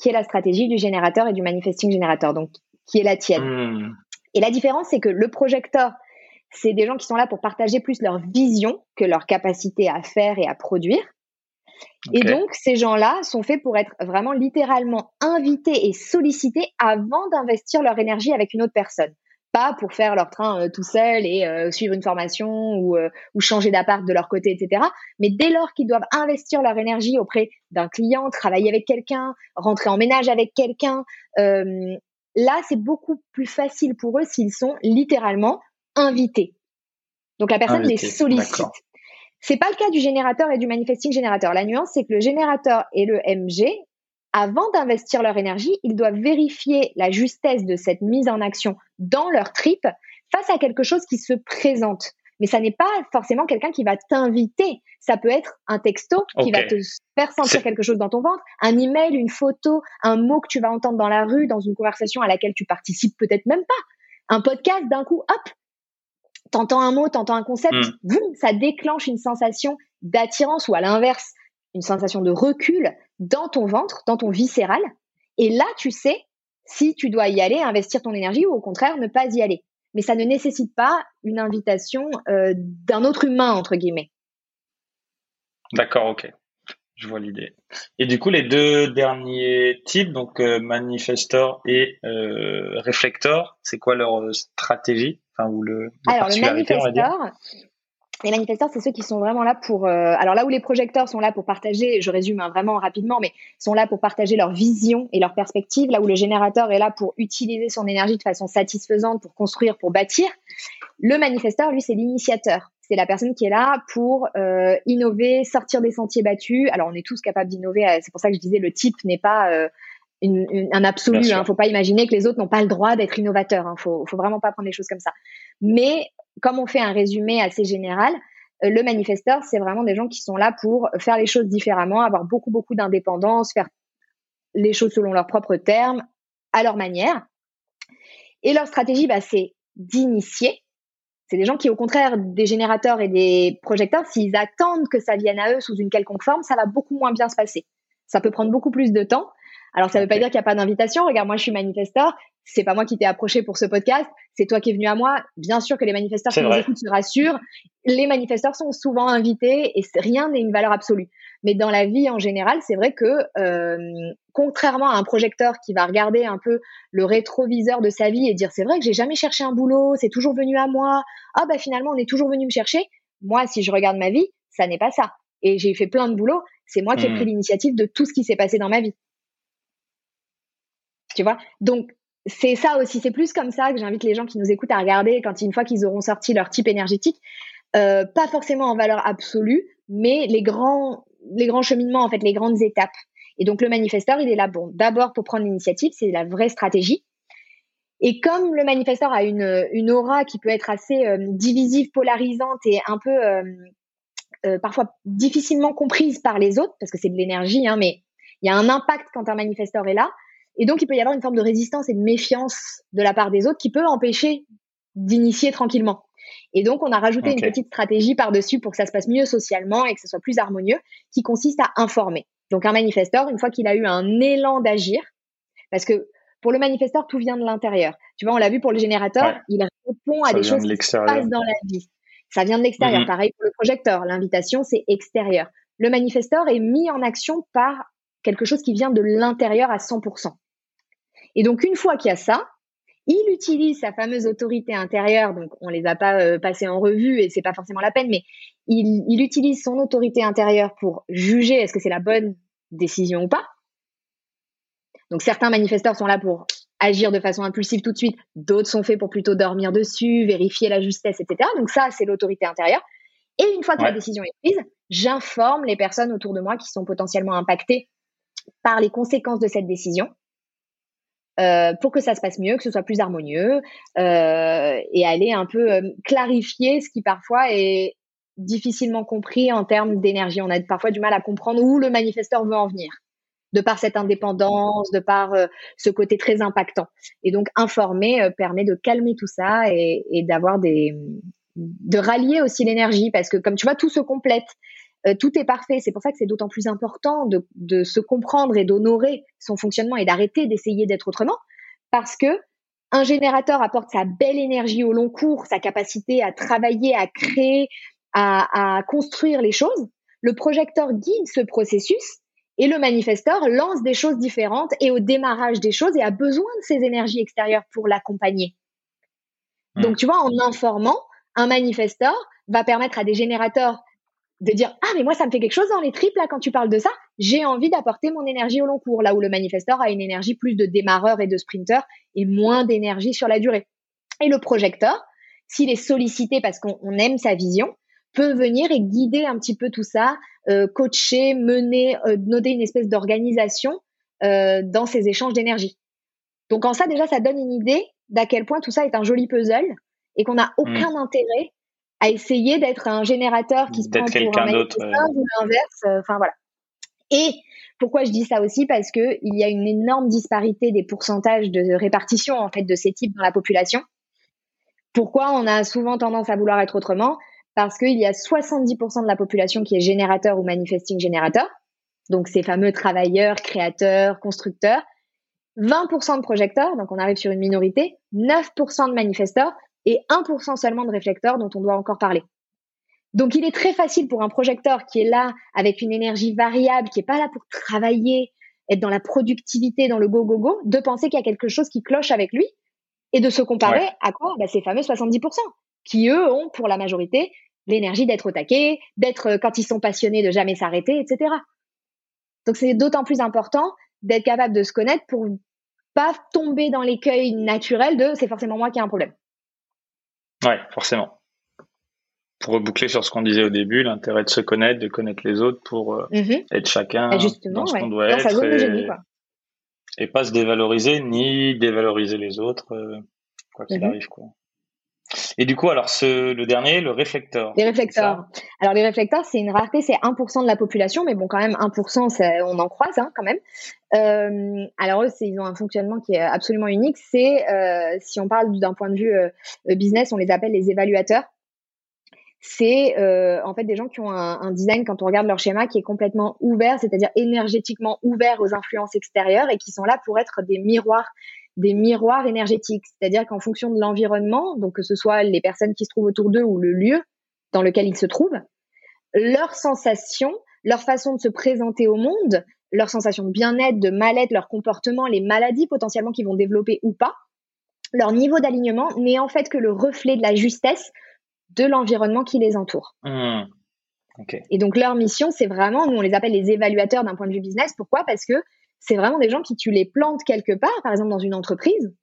qui est la stratégie du générateur et du manifesting générateur, donc qui est la tienne. Hmm. Et la différence, c'est que le projecteur, c'est des gens qui sont là pour partager plus leur vision que leur capacité à faire et à produire. Et donc, ces gens-là sont faits pour être vraiment littéralement invités et sollicités avant d'investir leur énergie avec une autre personne. Pas pour faire leur train euh, tout seul et euh, suivre une formation ou, euh, ou changer d'appart de leur côté, etc. Mais dès lors qu'ils doivent investir leur énergie auprès d'un client, travailler avec quelqu'un, rentrer en ménage avec quelqu'un, là, c'est beaucoup plus facile pour eux s'ils sont littéralement invités. Donc la personne les sollicite. C'est pas le cas du générateur et du manifesting générateur. La nuance, c'est que le générateur et le MG, avant d'investir leur énergie, ils doivent vérifier la justesse de cette mise en action dans leur trip face à quelque chose qui se présente. Mais ça n'est pas forcément quelqu'un qui va t'inviter. Ça peut être un texto qui va te faire sentir quelque chose dans ton ventre, un email, une photo, un mot que tu vas entendre dans la rue, dans une conversation à laquelle tu participes peut-être même pas. Un podcast, d'un coup, hop, t'entends un mot, t'entends un concept, hmm. ça déclenche une sensation d'attirance ou à l'inverse, une sensation de recul dans ton ventre, dans ton viscéral. Et là, tu sais si tu dois y aller, investir ton énergie ou au contraire ne pas y aller. Mais ça ne nécessite pas une invitation euh, d'un autre humain, entre guillemets. D'accord, ok. Je vois l'idée. Et du coup, les deux derniers types, donc euh, manifestor et euh, réflector, c'est quoi leur stratégie? Enfin, ou le, Alors, le manifestor, les manifesteurs, c'est ceux qui sont vraiment là pour. Euh, alors là où les projecteurs sont là pour partager, je résume hein, vraiment rapidement, mais sont là pour partager leur vision et leur perspective. Là où le générateur est là pour utiliser son énergie de façon satisfaisante pour construire, pour bâtir. Le manifesteur, lui, c'est l'initiateur. C'est la personne qui est là pour euh, innover, sortir des sentiers battus. Alors on est tous capables d'innover. Euh, c'est pour ça que je disais le type n'est pas un absolu. Il hein. faut pas imaginer que les autres n'ont pas le droit d'être innovateurs. Hein. Faut, faut vraiment pas prendre les choses comme ça. Mais comme on fait un résumé assez général, euh, le manifesteur, c'est vraiment des gens qui sont là pour faire les choses différemment, avoir beaucoup, beaucoup d'indépendance, faire les choses selon leurs propres termes, à leur manière. Et leur stratégie, bah, c'est d'initier. C'est des gens qui, au contraire des générateurs et des projecteurs, s'ils attendent que ça vienne à eux sous une quelconque forme, ça va beaucoup moins bien se passer. Ça peut prendre beaucoup plus de temps. Alors, ça ne veut pas dire qu'il n'y a pas d'invitation. Regarde, moi, je suis manifesteur. C'est pas moi qui t'ai approché pour ce podcast. C'est toi qui es venu à moi. Bien sûr que les manifesteurs qui nous écoutent se rassurent. Les manifesteurs sont souvent invités et rien n'est une valeur absolue. Mais dans la vie en général, c'est vrai que euh, contrairement à un projecteur qui va regarder un peu le rétroviseur de sa vie et dire c'est vrai que j'ai jamais cherché un boulot, c'est toujours venu à moi. Ah bah finalement on est toujours venu me chercher. Moi, si je regarde ma vie, ça n'est pas ça. Et j'ai fait plein de boulot. C'est moi qui ai hmm. pris l'initiative de tout ce qui s'est passé dans ma vie. Tu vois? Donc, c'est ça aussi. C'est plus comme ça que j'invite les gens qui nous écoutent à regarder quand une fois qu'ils auront sorti leur type énergétique, euh, pas forcément en valeur absolue, mais les grands, les grands cheminements, en fait, les grandes étapes. Et donc, le manifesteur, il est là, bon, d'abord pour prendre l'initiative, c'est la vraie stratégie. Et comme le manifesteur a une, aura qui peut être assez euh, divisive, polarisante et un peu euh, parfois difficilement comprise par les autres, parce que c'est de l'énergie, hein, mais il y a un impact quand un manifesteur est là. Et donc, il peut y avoir une forme de résistance et de méfiance de la part des autres qui peut empêcher d'initier tranquillement. Et donc, on a rajouté une petite stratégie par-dessus pour que ça se passe mieux socialement et que ce soit plus harmonieux, qui consiste à informer. Donc, un manifesteur, une fois qu'il a eu un élan d'agir, parce que pour le manifesteur, tout vient de l'intérieur. Tu vois, on l'a vu pour le générateur, il répond à des choses qui se passent dans la vie. Ça vient de l'extérieur. Mm-hmm. Pareil pour le projecteur. L'invitation, c'est extérieur. Le manifesteur est mis en action par quelque chose qui vient de l'intérieur à 100%. Et donc, une fois qu'il y a ça, il utilise sa fameuse autorité intérieure. Donc, on les a pas euh, passés en revue et c'est pas forcément la peine, mais il, il utilise son autorité intérieure pour juger est-ce que c'est la bonne décision ou pas. Donc, certains manifesteurs sont là pour agir de façon impulsive tout de suite. D'autres sont faits pour plutôt dormir dessus, vérifier la justesse, etc. Donc, ça, c'est l'autorité intérieure. Et une fois que la décision est prise, j'informe les personnes autour de moi qui sont potentiellement impactées par les conséquences de cette décision euh, pour que ça se passe mieux, que ce soit plus harmonieux, euh, et aller un peu euh, clarifier ce qui parfois est difficilement compris en termes d'énergie. On a parfois du mal à comprendre où le manifesteur veut en venir, de par cette indépendance, de par ce côté très impactant. Et donc informer permet de calmer tout ça et, et d'avoir des de rallier aussi l'énergie parce que comme tu vois tout se complète euh, tout est parfait. C'est pour ça que c'est d'autant plus important de, de, se comprendre et d'honorer son fonctionnement et d'arrêter d'essayer d'être autrement, parce que un générateur apporte sa belle énergie au long cours, sa capacité à travailler, à créer, à, à construire les choses. Le projecteur guide ce processus et le manifesteur lance des choses différentes et au démarrage des choses et a besoin de ces énergies extérieures pour l'accompagner. Hmm. Donc, tu vois, en informant, un manifesteur va permettre à des générateurs de dire ah mais moi ça me fait quelque chose dans les tripes là quand tu parles de ça. J'ai envie d'apporter mon énergie au long cours là où le manifesteur a une énergie plus de démarreur et de sprinter et moins d'énergie sur la durée. Et le projecteur s'il est sollicité parce qu'on aime sa vision peut venir et guider un petit peu tout ça euh, coacher mener euh, noter une espèce d'organisation euh, dans ces échanges d'énergie. Donc en ça déjà ça donne une idée d'à quel point tout ça est un joli puzzle et qu'on n'a mmh. aucun intérêt à essayer d'être un générateur qui se prend pour un d'autre ou l'inverse. Euh, enfin voilà. Et pourquoi je dis ça aussi? Parce que il y a une énorme disparité des pourcentages de répartition en fait de ces types dans la population. Pourquoi on a souvent tendance à vouloir être autrement? Parce qu'il y a 70% de la population qui est générateur ou manifesting générateur, donc ces fameux travailleurs, créateurs, constructeurs. 20% de projecteurs, donc on arrive sur une minorité, 9% de manifesteurs, et 1% seulement de réflecteurs dont on doit encore parler. Donc il est très facile pour un projecteur qui est là avec une énergie variable, qui est pas là pour travailler, être dans la productivité, dans le go go go, de penser qu'il y a quelque chose qui cloche avec lui et de se comparer à quoi? Bah, Ces fameux 70% qui eux ont pour la majorité l'énergie d'être au taquet, d'être euh, quand ils sont passionnés de jamais s'arrêter, etc. Donc c'est d'autant plus important d'être capable de se connaître pour pas tomber dans l'écueil naturel de c'est forcément moi qui ai un problème. Ouais, forcément. Pour reboucler sur ce qu'on disait au début, l'intérêt de se connaître, de connaître les autres pour euh, mhm. être chacun dans ce qu'on doit être et, et, pas se dévaloriser ni dévaloriser les autres, euh, quoi qu'il mhm. arrive. Quoi. Et du coup, alors le dernier, le réflecteur. Les réflecteurs. Alors les réflecteurs, c'est une rareté, c'est 1% de la population, mais bon, quand même 1%, on en croise hein, quand même. Euh, alors eux, ils ont un fonctionnement qui est absolument unique. C'est, euh, si on parle d'un point de vue euh, business, on les appelle les évaluateurs. C'est en fait des gens qui ont un, design, quand on regarde leur schéma, qui est complètement ouvert, c'est-à-dire énergétiquement ouvert aux influences extérieures et qui sont là pour être des miroirs des miroirs énergétiques. C'est-à-dire qu'en fonction de l'environnement, donc que ce soit les personnes qui se trouvent autour d'eux ou le lieu dans lequel ils se trouvent, leurs sensations, leur façon de se présenter au monde, leur sensation de bien-être, de mal-être, leur comportement, les maladies potentiellement qu'ils vont développer ou pas, leur niveau d'alignement n'est en fait que le reflet de la justesse de l'environnement qui les entoure. Mmh. Et donc leur mission, c'est vraiment, nous on les appelle les évaluateurs d'un point de vue business. Pourquoi? Parce que c'est vraiment des gens qui tu les plantes quelque part, par exemple dans une entreprise,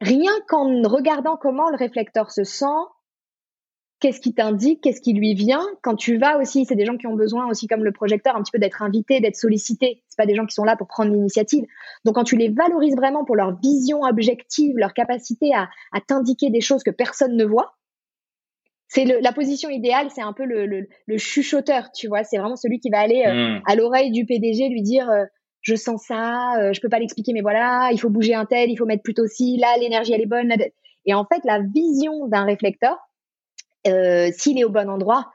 rien qu'en regardant comment le réflecteur se sent, qu'est-ce qui t'indique, qu'est-ce qui lui vient. Quand tu vas aussi, c'est des gens qui ont besoin aussi, comme le projecteur, un petit peu d'être invités, d'être sollicités. C'est pas des gens qui sont là pour prendre l'initiative. Donc quand tu les valorises vraiment pour leur vision objective, leur capacité à, t'indiquer des choses que personne ne voit, c'est la position idéale, c'est un peu le, chuchoteur, tu vois. C'est vraiment celui qui va aller euh, mmh. à l'oreille du PDG lui dire euh, je sens ça, euh, je peux pas l'expliquer, mais voilà, il faut bouger un tel, il faut mettre plutôt ci, là, l'énergie, elle est bonne. Et en fait, la vision d'un réflecteur, euh, s'il est au bon endroit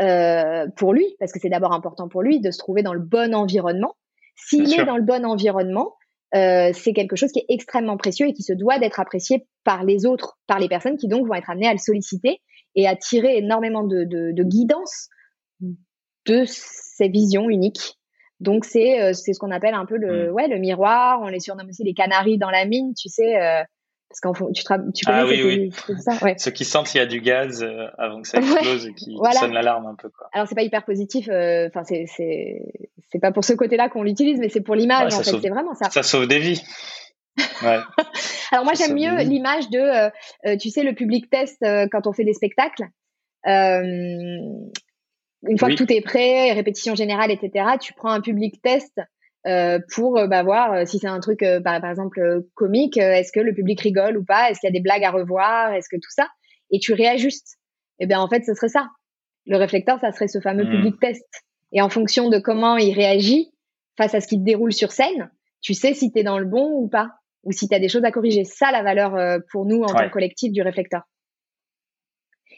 euh, pour lui, parce que c'est d'abord important pour lui de se trouver dans le bon environnement, s'il est dans le bon environnement, euh, c'est quelque chose qui est extrêmement précieux et qui se doit d'être apprécié par les autres, par les personnes qui donc vont être amenées à le solliciter et à tirer énormément de, de, de guidance de ces visions uniques donc c'est euh, c'est ce qu'on appelle un peu le mm. ouais le miroir. On les surnomme aussi les canaris dans la mine, tu sais. Euh, parce qu'en tu, tu connais ah, oui, oui. ça ouais. Ceux qui sentent qu'il y a du gaz euh, avant que ça explose et qui, sonnent l'alarme un peu quoi. Alors c'est pas hyper positif. Enfin c'est c'est c'est pas pour ce côté-là qu'on l'utilise, mais c'est pour l'image en fait. C'est vraiment ça. Ça sauve des vies. Ouais. Alors moi j'aime mieux l'image de tu sais le public test quand on fait des spectacles. Euh, une fois que tout est prêt, répétition générale, etc., tu prends un public test pour bah, voir si c'est un truc, par, par, exemple, comique, est-ce que le public rigole ou pas, est-ce qu'il y a des blagues à revoir, est-ce que tout ça, et tu réajustes. Et eh bien en fait, ce serait ça. Le réflecteur, ça serait ce fameux mmh. public test. Et en fonction de comment il réagit face à ce qui te déroule sur scène, tu sais si tu es dans le bon ou pas, ou si tu as des choses à corriger. Ça, la valeur euh, pour nous en tant que collectif du réflecteur.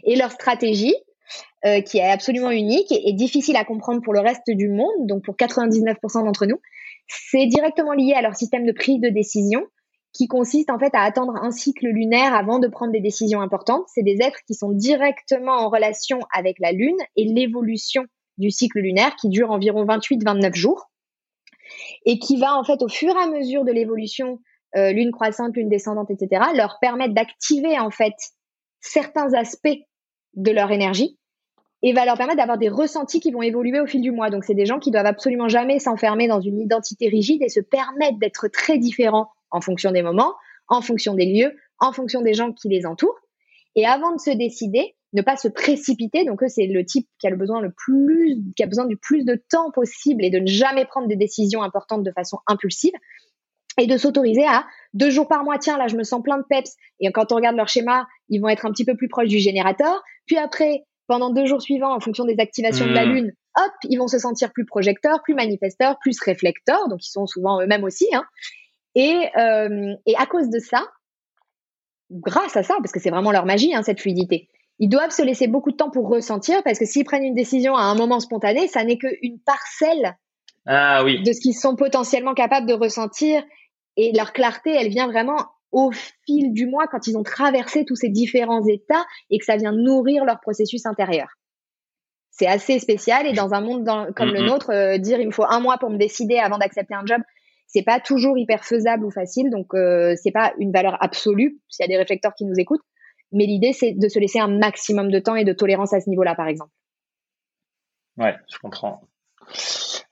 Et leur stratégie, euh, qui est absolument unique et, difficile à comprendre pour le reste du monde, donc pour 99% d'entre nous, c'est directement lié à leur système de prise de décision qui consiste en fait à attendre un cycle lunaire avant de prendre des décisions importantes. C'est des êtres qui sont directement en relation avec la Lune et l'évolution du cycle lunaire qui dure environ 28-29 jours et qui va en fait au fur et à mesure de l'évolution euh, lune croissante, lune descendante, etc., leur permettre d'activer en fait certains aspects de leur énergie et va leur permettre d'avoir des ressentis qui vont évoluer au fil du mois. Donc c'est des gens qui doivent absolument jamais s'enfermer dans une identité rigide et se permettre d'être très différents en fonction des moments, en fonction des lieux, en fonction des gens qui les entourent. Et avant de se décider, ne pas se précipiter. Donc, c'est le type qui a le besoin le plus, qui a besoin du plus de temps possible et de ne jamais prendre des décisions importantes de façon impulsive et de s'autoriser à deux jours par mois, tiens, là, je me sens plein de peps. Et quand on regarde leur schéma, ils vont être un petit peu plus proches du générateur. Puis après, pendant deux jours suivants, en fonction des activations de la mmh. Lune, hop, ils vont se sentir plus projecteurs, plus manifesteurs, plus réflecteurs. Donc, ils sont souvent eux-mêmes aussi. Hein. Et, euh, et à cause de ça, grâce à ça, parce que c'est vraiment leur magie, hein, cette fluidité, ils doivent se laisser beaucoup de temps pour ressentir parce que s'ils prennent une décision à un moment spontané, ça n'est qu'une parcelle ah, oui. de ce qu'ils sont potentiellement capables de ressentir. Et leur clarté, elle vient vraiment au fil du mois quand ils ont traversé tous ces différents états et que ça vient nourrir leur processus intérieur. C'est assez spécial et dans un monde comme le nôtre, euh, dire il me faut un mois pour me décider avant d'accepter un job, c'est pas toujours hyper faisable ou facile. Donc euh, c'est pas une valeur absolue. S'il y a des réflecteurs qui nous écoutent, mais l'idée, c'est de se laisser un maximum de temps et de tolérance à ce niveau-là, par exemple. Ouais, je comprends.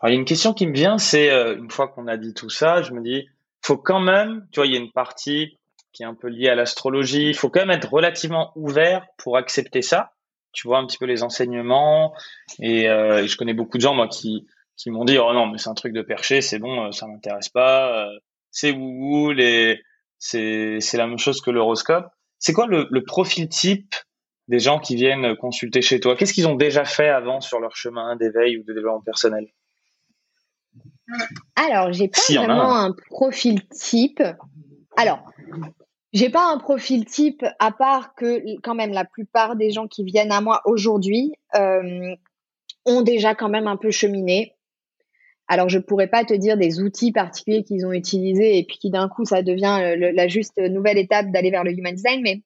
Alors, il y a une question qui me vient, c'est euh, une fois qu'on a dit tout ça, je me dis, faut quand même, tu vois, il y a une partie qui est un peu liée à l'astrologie, il faut quand même être relativement ouvert pour accepter ça. Tu vois un petit peu les enseignements et, euh, je connais beaucoup de gens moi qui qui m'ont dit oh non mais c'est un truc de perché, c'est bon, euh, ça m'intéresse pas, c'est wouhou les c'est c'est la même chose que l'horoscope. C'est quoi le, profil type des gens qui viennent consulter chez toi? Qu'est-ce qu'ils ont déjà fait avant sur leur chemin d'éveil ou de développement personnel? Alors, j'ai pas vraiment un. profil type. Alors, j'ai pas un profil type à part que quand même la plupart des gens qui viennent à moi aujourd'hui euh, ont déjà quand même un peu cheminé. Alors, je pourrais pas te dire des outils particuliers qu'ils ont utilisés et puis qui d'un coup, ça devient euh, la juste nouvelle étape d'aller vers le human design, mais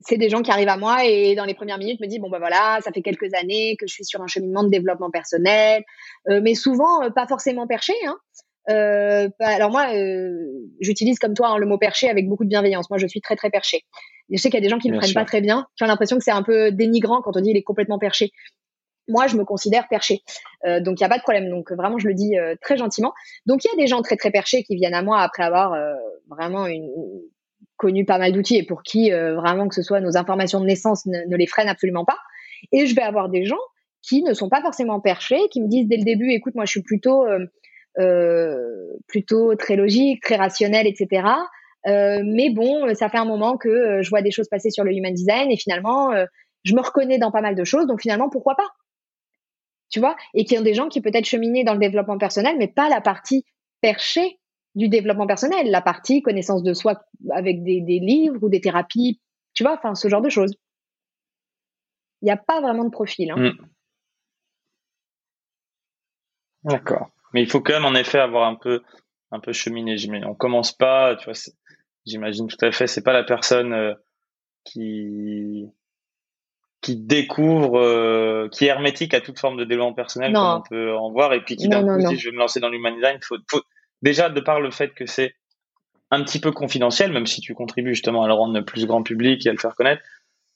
c'est des gens qui arrivent à moi et dans les premières minutes me disent bon ben voilà ça fait quelques années que je suis sur un cheminement de développement personnel euh, mais souvent euh, pas forcément perché hein. alors moi j'utilise comme toi hein, le mot perché avec beaucoup de bienveillance moi je suis très très perché je sais qu'il y a des gens qui ne prennent pas très bien qui ont l'impression que c'est un peu dénigrant quand on dit il est complètement perché moi, je me considère perché. Euh, donc, il n'y a pas de problème. Donc, vraiment, je le dis euh, très gentiment. Donc, il y a des gens très, très perchés qui viennent à moi après avoir euh, vraiment une, connu pas mal d'outils et pour qui, vraiment, que ce soit nos informations de naissance, ne, les freinent absolument pas. Et je vais avoir des gens qui ne sont pas forcément perchés, qui me disent dès le début, écoute, moi, je suis plutôt, plutôt très logique, très rationnel, etc. mais bon, ça fait un moment que je vois des choses passer sur le human design et finalement, je me reconnais dans pas mal de choses. Donc, finalement, pourquoi pas? Tu vois, et qui ont des gens qui peut-être cheminaient dans le développement personnel, mais pas la partie perchée du développement personnel, la partie connaissance de soi avec des, livres ou des thérapies, tu vois, enfin, ce genre de choses. Il n'y a pas vraiment de profil. Hein. Mm. D'accord. Mais il faut quand même, en effet, avoir un peu, un peu cheminé. On commence pas, tu vois, j'imagine tout à fait, c'est pas la personne euh, qui, qui découvre, euh, qui est hermétique à toute forme de développement personnel, comme on peut en voir, et puis qui d'un coup dit je vais me lancer dans l'human design. Faut, faut, déjà de par le fait que c'est un petit peu confidentiel, même si tu contribues justement à le rendre plus grand public et à le faire connaître,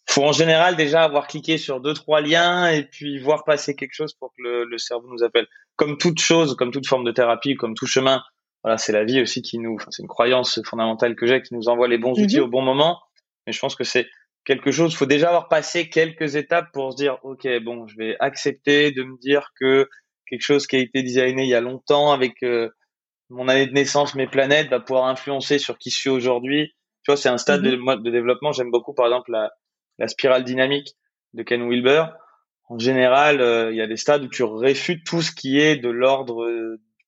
faut en général déjà avoir cliqué sur deux trois liens et puis voir passer quelque chose pour que le, le cerveau nous appelle. Comme toute chose, comme toute forme de thérapie, comme tout chemin, voilà, c'est la vie aussi qui nous, enfin, c'est une croyance fondamentale que j'ai qui nous envoie les bons outils mhm. au bon moment. Mais je pense que c'est quelque chose, faut déjà avoir passé quelques étapes pour se dire, ok, bon, je vais accepter de me dire que quelque chose qui a été designé il y a longtemps avec mon année de naissance, mes planètes, va pouvoir influencer sur qui je suis aujourd'hui. Tu vois, c'est un stade de, mm-hmm. de développement. J'aime beaucoup, par exemple, la, la spirale dynamique de Ken Wilber. En général, il y a des stades où tu réfutes tout ce qui est de l'ordre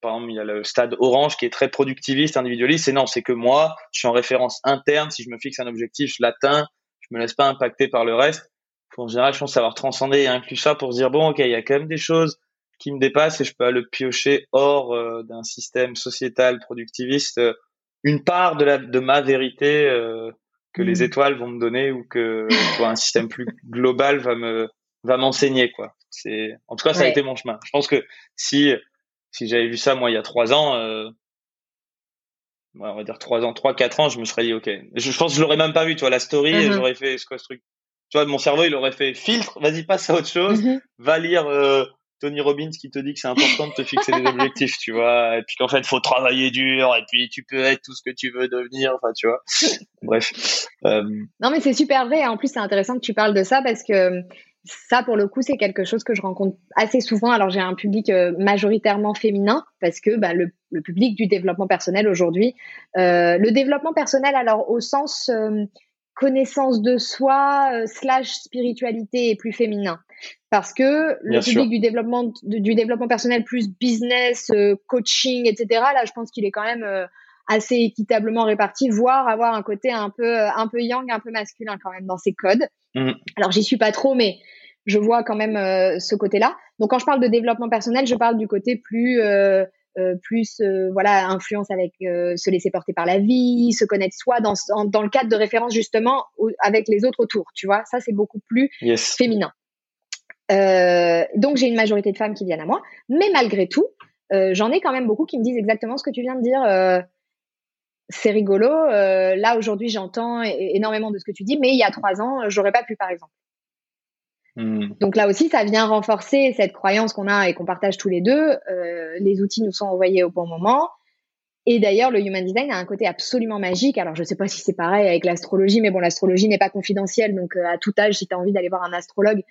par exemple, il y a le stade orange qui est très productiviste, individualiste. Et non, c'est que moi, je suis en référence interne. Si je me fixe un objectif, je l'atteins. Je me laisse pas impacter par le reste. En général, je pense savoir transcender et inclure ça pour se dire bon, ok, il y a quand même des choses qui me dépassent et je peux aller piocher hors euh, d'un système sociétal productiviste euh, une part de la de ma vérité euh, que les mmh. étoiles vont me donner ou que un système plus global va me va m'enseigner quoi. C'est en tout cas ça a été mon chemin. Je pense que si si j'avais vu ça moi il y a trois ans, on va dire trois ans, trois quatre ans, je me serais dit ok. Je, pense que je l'aurais même pas vu, tu vois la story, mm-hmm. j'aurais fait ce quoi ce truc. Tu vois, mon cerveau il aurait fait filtre, vas-y passe à autre chose, mm-hmm. va lire Tony Robbins qui te dit que c'est important de te fixer des objectifs, tu vois, et puis qu'en fait faut travailler dur, et puis tu peux être tout ce que tu veux devenir, enfin tu vois. Bref. Euh... Non mais c'est super vrai. En plus c'est intéressant que tu parles de ça parce que ça, pour le coup, c'est quelque chose que je rencontre assez souvent. Alors, j'ai un public euh, majoritairement féminin parce que bah, le, public du développement personnel aujourd'hui, euh, le développement personnel, alors au sens euh, connaissance de soi slash spiritualité est plus féminin parce que le public du développement du développement personnel plus business, coaching, etc. Là, je pense qu'il est quand même assez équitablement réparti, voire avoir un côté un peu un peu yang, un peu masculin quand même dans ses codes. Mm. Alors j'y suis pas trop, mais je vois quand même euh, ce côté-là. Donc quand je parle de développement personnel, je parle du côté plus euh, euh, plus voilà influence avec se laisser porter par la vie, se connaître soi dans dans le cadre de référence justement avec les autres autour. Tu vois, ça c'est beaucoup plus féminin. Donc j'ai une majorité de femmes qui viennent à moi, mais malgré tout, j'en ai quand même beaucoup qui me disent exactement ce que tu viens de dire c'est rigolo. Euh, là, aujourd'hui, j'entends énormément de ce que tu dis, mais il y a trois ans, j'aurais pas pu, par exemple. Hmm. Donc là aussi, ça vient renforcer cette croyance qu'on a et qu'on partage tous les deux. Euh, les outils nous sont envoyés au bon moment. Et d'ailleurs, le human design a un côté absolument magique. Alors, je ne sais pas si c'est pareil avec l'astrologie, mais bon, l'astrologie n'est pas confidentielle. Donc, euh, à tout âge, si tu as envie d'aller voir un astrologue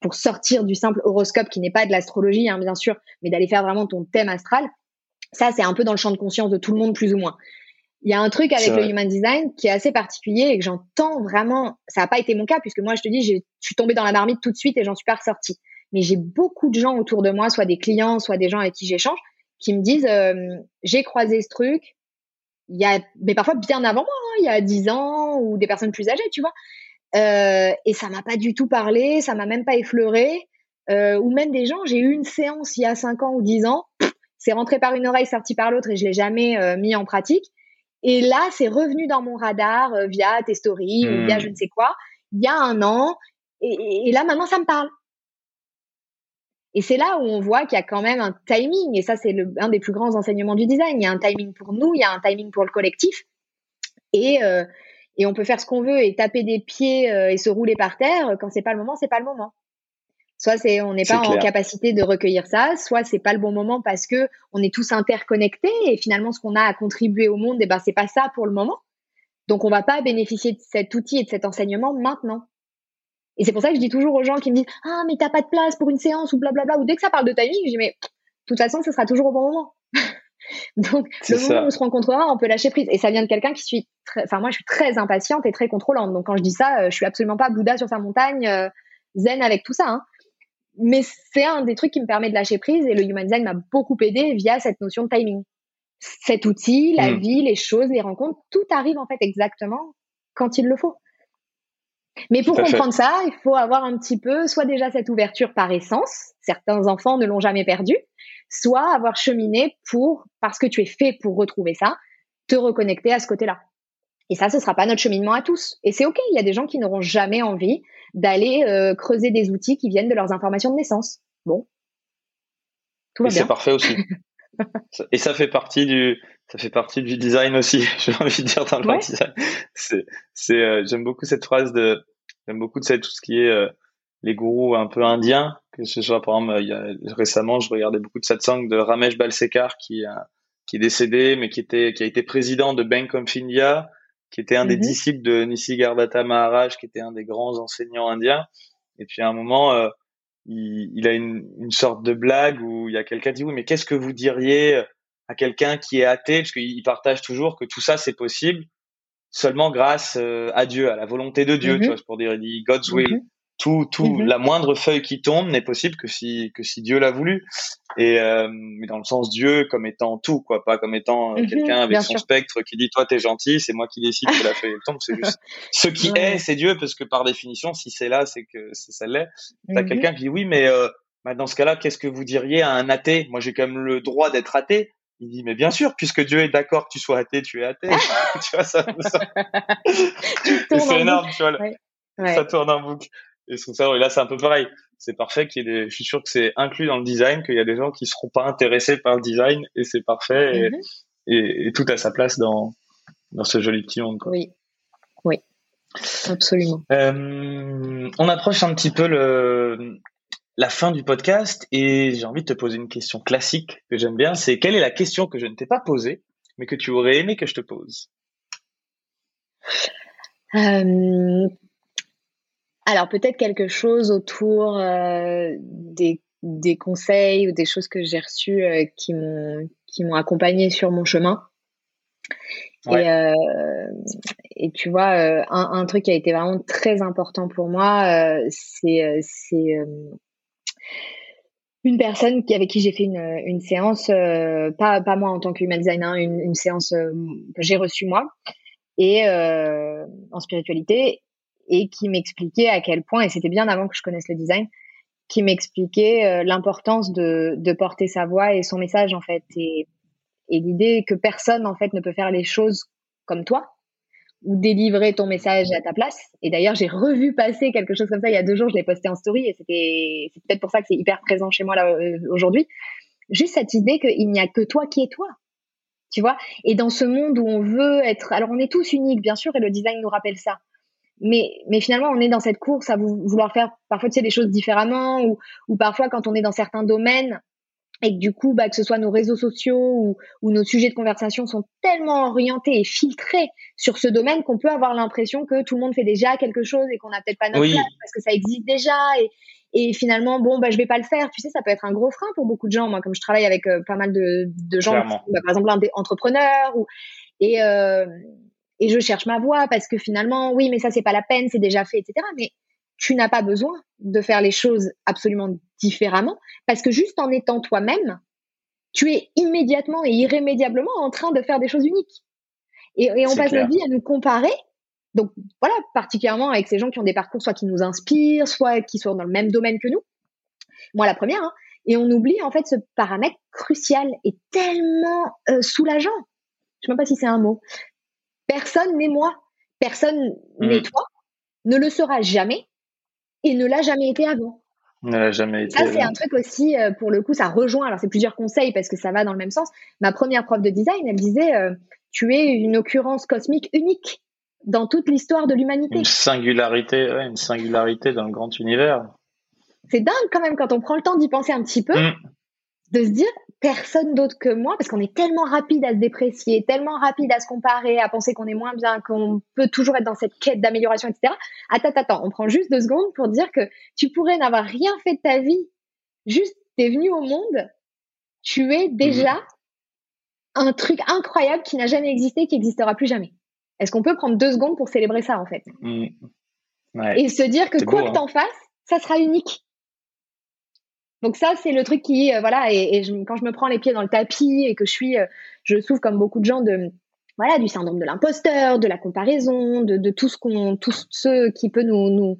pour sortir du simple horoscope qui n'est pas de l'astrologie, hein, bien sûr, mais d'aller faire vraiment ton thème astral, ça, c'est un peu dans le champ de conscience de tout le monde, plus ou moins. Il y a un truc avec le human design qui est assez particulier et que j'entends vraiment. Ça n'a pas été mon cas puisque moi, je te dis, je suis tombée dans la marmite tout de suite et j'en suis pas ressortie. Mais j'ai beaucoup de gens autour de moi, soit des clients, soit des gens avec qui j'échange, qui me disent euh, j'ai croisé ce truc. Il y a, mais parfois bien avant moi, hein, il y a 10 ans ou des personnes plus âgées, tu vois. Euh, et ça m'a pas du tout parlé, ça m'a même pas effleuré. Euh, ou même des gens, j'ai eu une séance il y a 5 ans ou 10 ans, c'est rentré par une oreille, sorti par l'autre et je l'ai jamais euh, mis en pratique. Et là, c'est revenu dans mon radar via tes stories ou via hmm. je ne sais quoi, il y a un an. Et, là, maintenant, ça me parle. Et c'est là où on voit qu'il y a quand même un timing. Et ça, c'est un des plus grands enseignements du design. Il y a un timing pour nous, il y a un timing pour le collectif. Et, euh, et on peut faire ce qu'on veut et taper des pieds euh, et se rouler par terre. Quand c'est pas le moment, c'est pas le moment. Soit c'est on n'est pas en capacité de recueillir ça, soit c'est pas le bon moment parce que on est tous interconnectés et finalement ce qu'on a à contribuer au monde, et eh ben c'est pas ça pour le moment. Donc on va pas bénéficier de cet outil et de cet enseignement maintenant. Et c'est pour ça que je dis toujours aux gens qui me disent ah mais t'as pas de place pour une séance ou blablabla ou dès que ça parle de timing, je dis mais de toute façon ce sera toujours au bon moment. Donc le moment où on se rencontrera, on peut lâcher prise. Et ça vient de quelqu'un qui suis, enfin moi je suis très impatiente et très contrôlante. Donc quand je dis ça, euh, je suis absolument pas Bouddha sur sa montagne, euh, zen avec tout ça. Hein mais c'est un des trucs qui me permet de lâcher prise et le human design m'a beaucoup aidé via cette notion de timing. Cet outil, la hmm. vie, les choses, les rencontres, tout arrive en fait exactement quand il le faut. Mais pour comprendre ça, il faut avoir un petit peu, soit déjà cette ouverture par essence, certains enfants ne l'ont jamais perdu, soit avoir cheminé pour, parce que tu es fait pour retrouver ça, te reconnecter à ce côté-là. Et ça, ce sera pas notre cheminement à tous. Et c'est OK, il y a des gens qui n'auront jamais envie d'aller euh, creuser des outils qui viennent de leurs informations de naissance. Bon. Tout va bien. C'est parfait aussi. Et ça fait partie du, ça fait partie du design aussi. J'ai envie de dire dans le design. C'est, c'est, euh, j'aime beaucoup cette phrase de, j'aime beaucoup de tout ce qui est euh, les gourous un peu indiens. Que ce soit par exemple, il y a, récemment, je regardais beaucoup de satsang de Ramesh Balsekar qui, qui est décédé, mais qui était, qui a été président de Bank of India qui était un des mhm. disciples de Nisargadatta Maharaj, qui était un des grands enseignants indiens. Et puis à un moment, euh, il, a une, une, sorte de blague où il y a quelqu'un qui dit oui, mais qu'est-ce que vous diriez à quelqu'un qui est athée, parce qu'il partage toujours que tout ça c'est possible seulement grâce euh, à Dieu, à la volonté de Dieu, tu mm-hmm. vois, pour dire il dit God's will. Mm-hmm tout, tout, mhm. la moindre feuille qui tombe n'est possible que si, que si Dieu l'a voulu. Et euh, mais dans le sens Dieu comme étant tout, quoi, pas comme étant euh, mhm, quelqu'un avec son spectre qui dit toi t'es gentil, c'est moi qui décide que la feuille tombe. C'est juste ce qui est, c'est Dieu parce que par définition, si c'est là, c'est que ça l'est. T'as mhm. quelqu'un qui dit oui, mais euh, bah, dans ce cas-là, qu'est-ce que vous diriez à un athée? Moi, j'ai quand même le droit d'être athée. Il dit mais bien sûr, puisque Dieu est d'accord que tu sois athée, tu es athée. tu vois ça, ça... c'est énorme, tu vois. Ça tourne en boucle. Et, ça, et là, c'est un peu pareil. C'est parfait qu'il y ait des, je suis sûr que c'est inclus dans le design, qu'il y a des gens qui seront pas intéressés par le design et c'est parfait et, mhm. et, tout à sa place dans, dans ce joli petit monde. Quoi. Oui. Oui. Absolument. Euh, on approche un petit peu le, la fin du podcast et j'ai envie de te poser une question classique que j'aime bien. C'est quelle est la question que je ne t'ai pas posée, mais que tu aurais aimé que je te pose? Euh, alors peut-être quelque chose autour euh, des, des, conseils ou des choses que j'ai reçues euh, qui m'ont qui m'ont accompagné sur mon chemin. Et, et, tu vois, un, un, truc qui a été vraiment très important pour moi, c'est c'est une personne qui, avec qui j'ai fait une, une séance, pas, pas moi en tant que human designer, une, séance que j'ai reçue moi, et en spiritualité, et qui m'expliquait à quel point, et c'était bien avant que je connaisse le design, qui m'expliquait euh, l'importance de, de porter sa voix et son message en fait, et, et l'idée que personne en fait ne peut faire les choses comme toi ou délivrer ton message à ta place. Et d'ailleurs, j'ai revu passer quelque chose comme ça il y a deux jours, je l'ai posté en story et c'était c'est peut-être pour ça que c'est hyper présent chez moi là euh, aujourd'hui. Juste cette idée qu'il n'y a que toi qui es toi. Tu vois? Et dans ce monde où on veut être alors on est tous uniques bien sûr et le design nous rappelle ça mais, mais finalement, on est dans cette course à vouloir faire parfois tu sais, des choses différemment ou, ou parfois quand on est dans certains domaines et que du coup, bah, que ce soit nos réseaux sociaux ou, ou nos sujets de conversation sont tellement orientés et filtrés sur ce domaine qu'on peut avoir l'impression que tout le monde fait déjà quelque chose et qu'on n'a peut-être pas notre place parce que ça existe déjà et, et finalement, bon, bah, je vais pas le faire. Tu sais, ça peut être un gros frein pour beaucoup de gens. Moi, comme je travaille avec euh, pas mal de, de gens, bah, par exemple, un des entrepreneurs ou, et, euh, et je cherche ma voie parce que finalement, oui, mais ça, c'est pas la peine, c'est déjà fait, etc. Mais tu n'as pas besoin de faire les choses absolument différemment parce que juste en étant toi-même, tu es immédiatement et irrémédiablement en train de faire des choses uniques. Et, et on passe notre vie à nous comparer. Donc voilà, particulièrement avec ces gens qui ont des parcours soit qui nous inspirent, soit qui sont dans le même domaine que nous. Moi, la première. Hein. Et on oublie en fait ce paramètre crucial et tellement euh, soulageant. Je ne sais même pas si c'est un mot. Personne n'est moi. Personne n'est mm. toi. Ne le sera jamais et ne l'a jamais été avant. Ne l'a jamais été. Ça, c'est un truc aussi, euh, pour le coup, ça rejoint. Alors, c'est plusieurs conseils parce que ça va dans le même sens. Ma première prof de design, elle disait euh, Tu es une occurrence cosmique unique dans toute l'histoire de l'humanité. Une singularité, une singularité dans le grand univers. C'est dingue quand même quand on prend le temps d'y penser un petit peu. Mm de se dire personne d'autre que moi, parce qu'on est tellement rapide à se déprécier, tellement rapide à se comparer, à penser qu'on est moins bien, qu'on peut toujours être dans cette quête d'amélioration, etc. Attends, attends, on prend juste deux secondes pour dire que tu pourrais n'avoir rien fait de ta vie, juste t'es venu au monde, tu es déjà mhm. un truc incroyable qui n'a jamais existé, qui n'existera plus jamais. Est-ce qu'on peut prendre deux secondes pour célébrer ça en fait? Mhm. Et se dire que quoi que hein. t'en fasses, ça sera unique. Donc ça, c'est le truc qui, euh, voilà, et, quand je me prends les pieds dans le tapis et que je suis, euh, je souffre comme beaucoup de gens de, voilà, du syndrome de l'imposteur, de la comparaison, de, tout ce qu'on, tout ce qui peut nous, nous,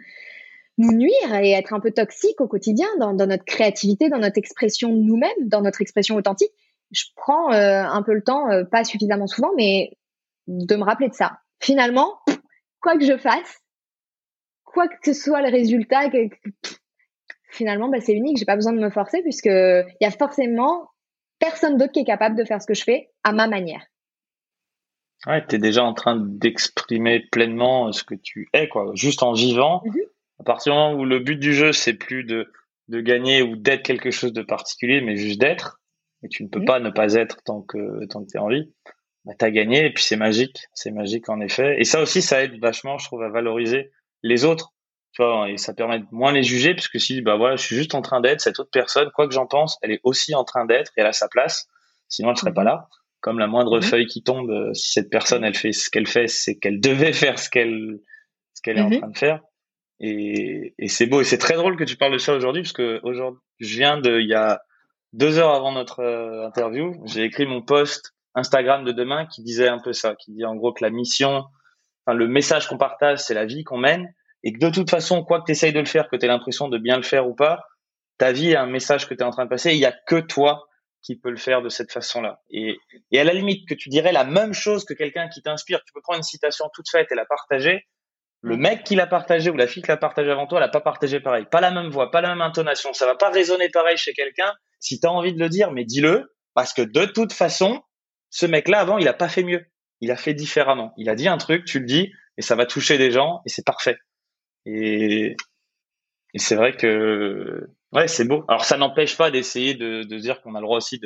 nuire et être un peu toxique au quotidien dans, notre créativité, dans notre expression de nous-mêmes, dans notre expression authentique. Je prends euh, un peu le temps, pas suffisamment souvent, mais de me rappeler de ça. Finalement, quoi que je fasse, quoi que ce soit le résultat, finalement, bah, c'est unique. J'ai pas besoin de me forcer puisque il y a forcément personne d'autre qui est capable de faire ce que je fais à ma manière. Ouais, tu es déjà en train d'exprimer pleinement ce que tu es, quoi. Juste en vivant. Mhm. À partir du moment où le but du jeu, c'est plus de, de gagner ou d'être quelque chose de particulier, mais juste d'être. Et tu ne peux mhm. pas ne pas être tant que, tant que tu es en vie. Bah, tu as gagné et puis c'est magique. C'est magique en effet. Et ça aussi, ça aide vachement, je trouve, à valoriser les autres Tu vois, et ça permet de moins les juger, puisque si, bah voilà, je suis juste en train d'être, cette autre personne, quoi que j'en pense, elle est aussi en train d'être et elle a sa place. Sinon, elle serait pas mhm. là. Comme la moindre mhm. feuille qui tombe, euh, si cette personne, elle fait ce qu'elle fait, c'est qu'elle devait faire ce qu'elle, ce qu'elle est en mhm. train de faire. Et, et c'est beau. Et c'est très drôle que tu parles de ça aujourd'hui, parce que aujourd'hui, je viens de, il y a deux heures avant notre euh, interview, j'ai écrit mon post Instagram de demain qui disait un peu ça, qui dit en gros que la mission, enfin, le message qu'on partage, c'est la vie qu'on mène et que de toute façon, quoi que tu essayes de le faire, que tu aies l'impression de bien le faire ou pas, ta vie est un message que tu es en train de passer. Il y a que toi qui peux le faire de cette façon-là. Et, et à la limite que tu dirais la même chose que quelqu'un qui t'inspire, tu peux prendre une citation toute faite et la partager. Le mec qui l'a partagé ou la fille qui l'a partagé avant toi, elle l'a pas partagé pareil. Pas la même voix, pas la même intonation. Ça va pas résonner pareil chez quelqu'un. Si tu as envie de le dire, mais dis-le. Parce que de toute façon, ce mec-là, avant, il a pas fait mieux. Il a fait différemment. Il a dit un truc, tu le dis, et ça va toucher des gens, et c'est parfait. Et, et c'est vrai que ouais, c'est beau. Alors ça n'empêche pas d'essayer de, de dire qu'on a le droit aussi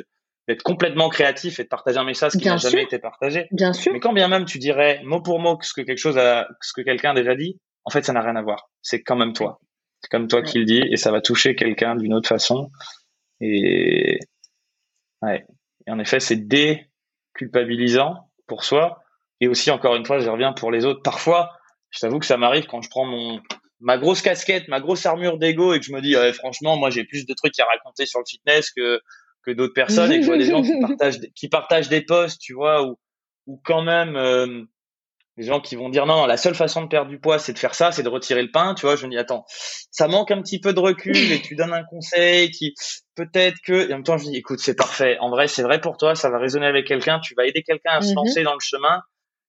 d'être complètement créatif et de partager un message qui n'a jamais été partagé. Bien sûr. Mais quand bien même tu dirais mot pour mot ce que quelque chose a, ce que quelqu'un a déjà dit, en fait ça n'a rien à voir. C'est quand même toi. C'est comme toi qui le dis et ça va toucher quelqu'un d'une autre façon. Et ouais. Et en effet, c'est déculpabilisant pour soi et aussi encore une fois, je reviens pour les autres. Parfois, je t'avoue que ça m'arrive quand je prends mon ma grosse casquette, ma grosse armure d'ego et que je me dis franchement, moi j'ai plus de trucs à raconter sur le fitness que que d'autres personnes et que je vois des gens qui partagent qui partagent des posts, tu vois, ou ou quand même euh, des gens qui vont dire non, non, la seule façon de perdre du poids, c'est de faire ça, c'est de retirer le pain, tu vois. Je me dis attends, ça manque un petit peu de recul et tu donnes un conseil qui peut-être que et en même temps je dis écoute, c'est parfait. En vrai, c'est vrai pour toi, ça va résonner avec quelqu'un, tu vas aider quelqu'un à se mm-hmm. lancer dans le chemin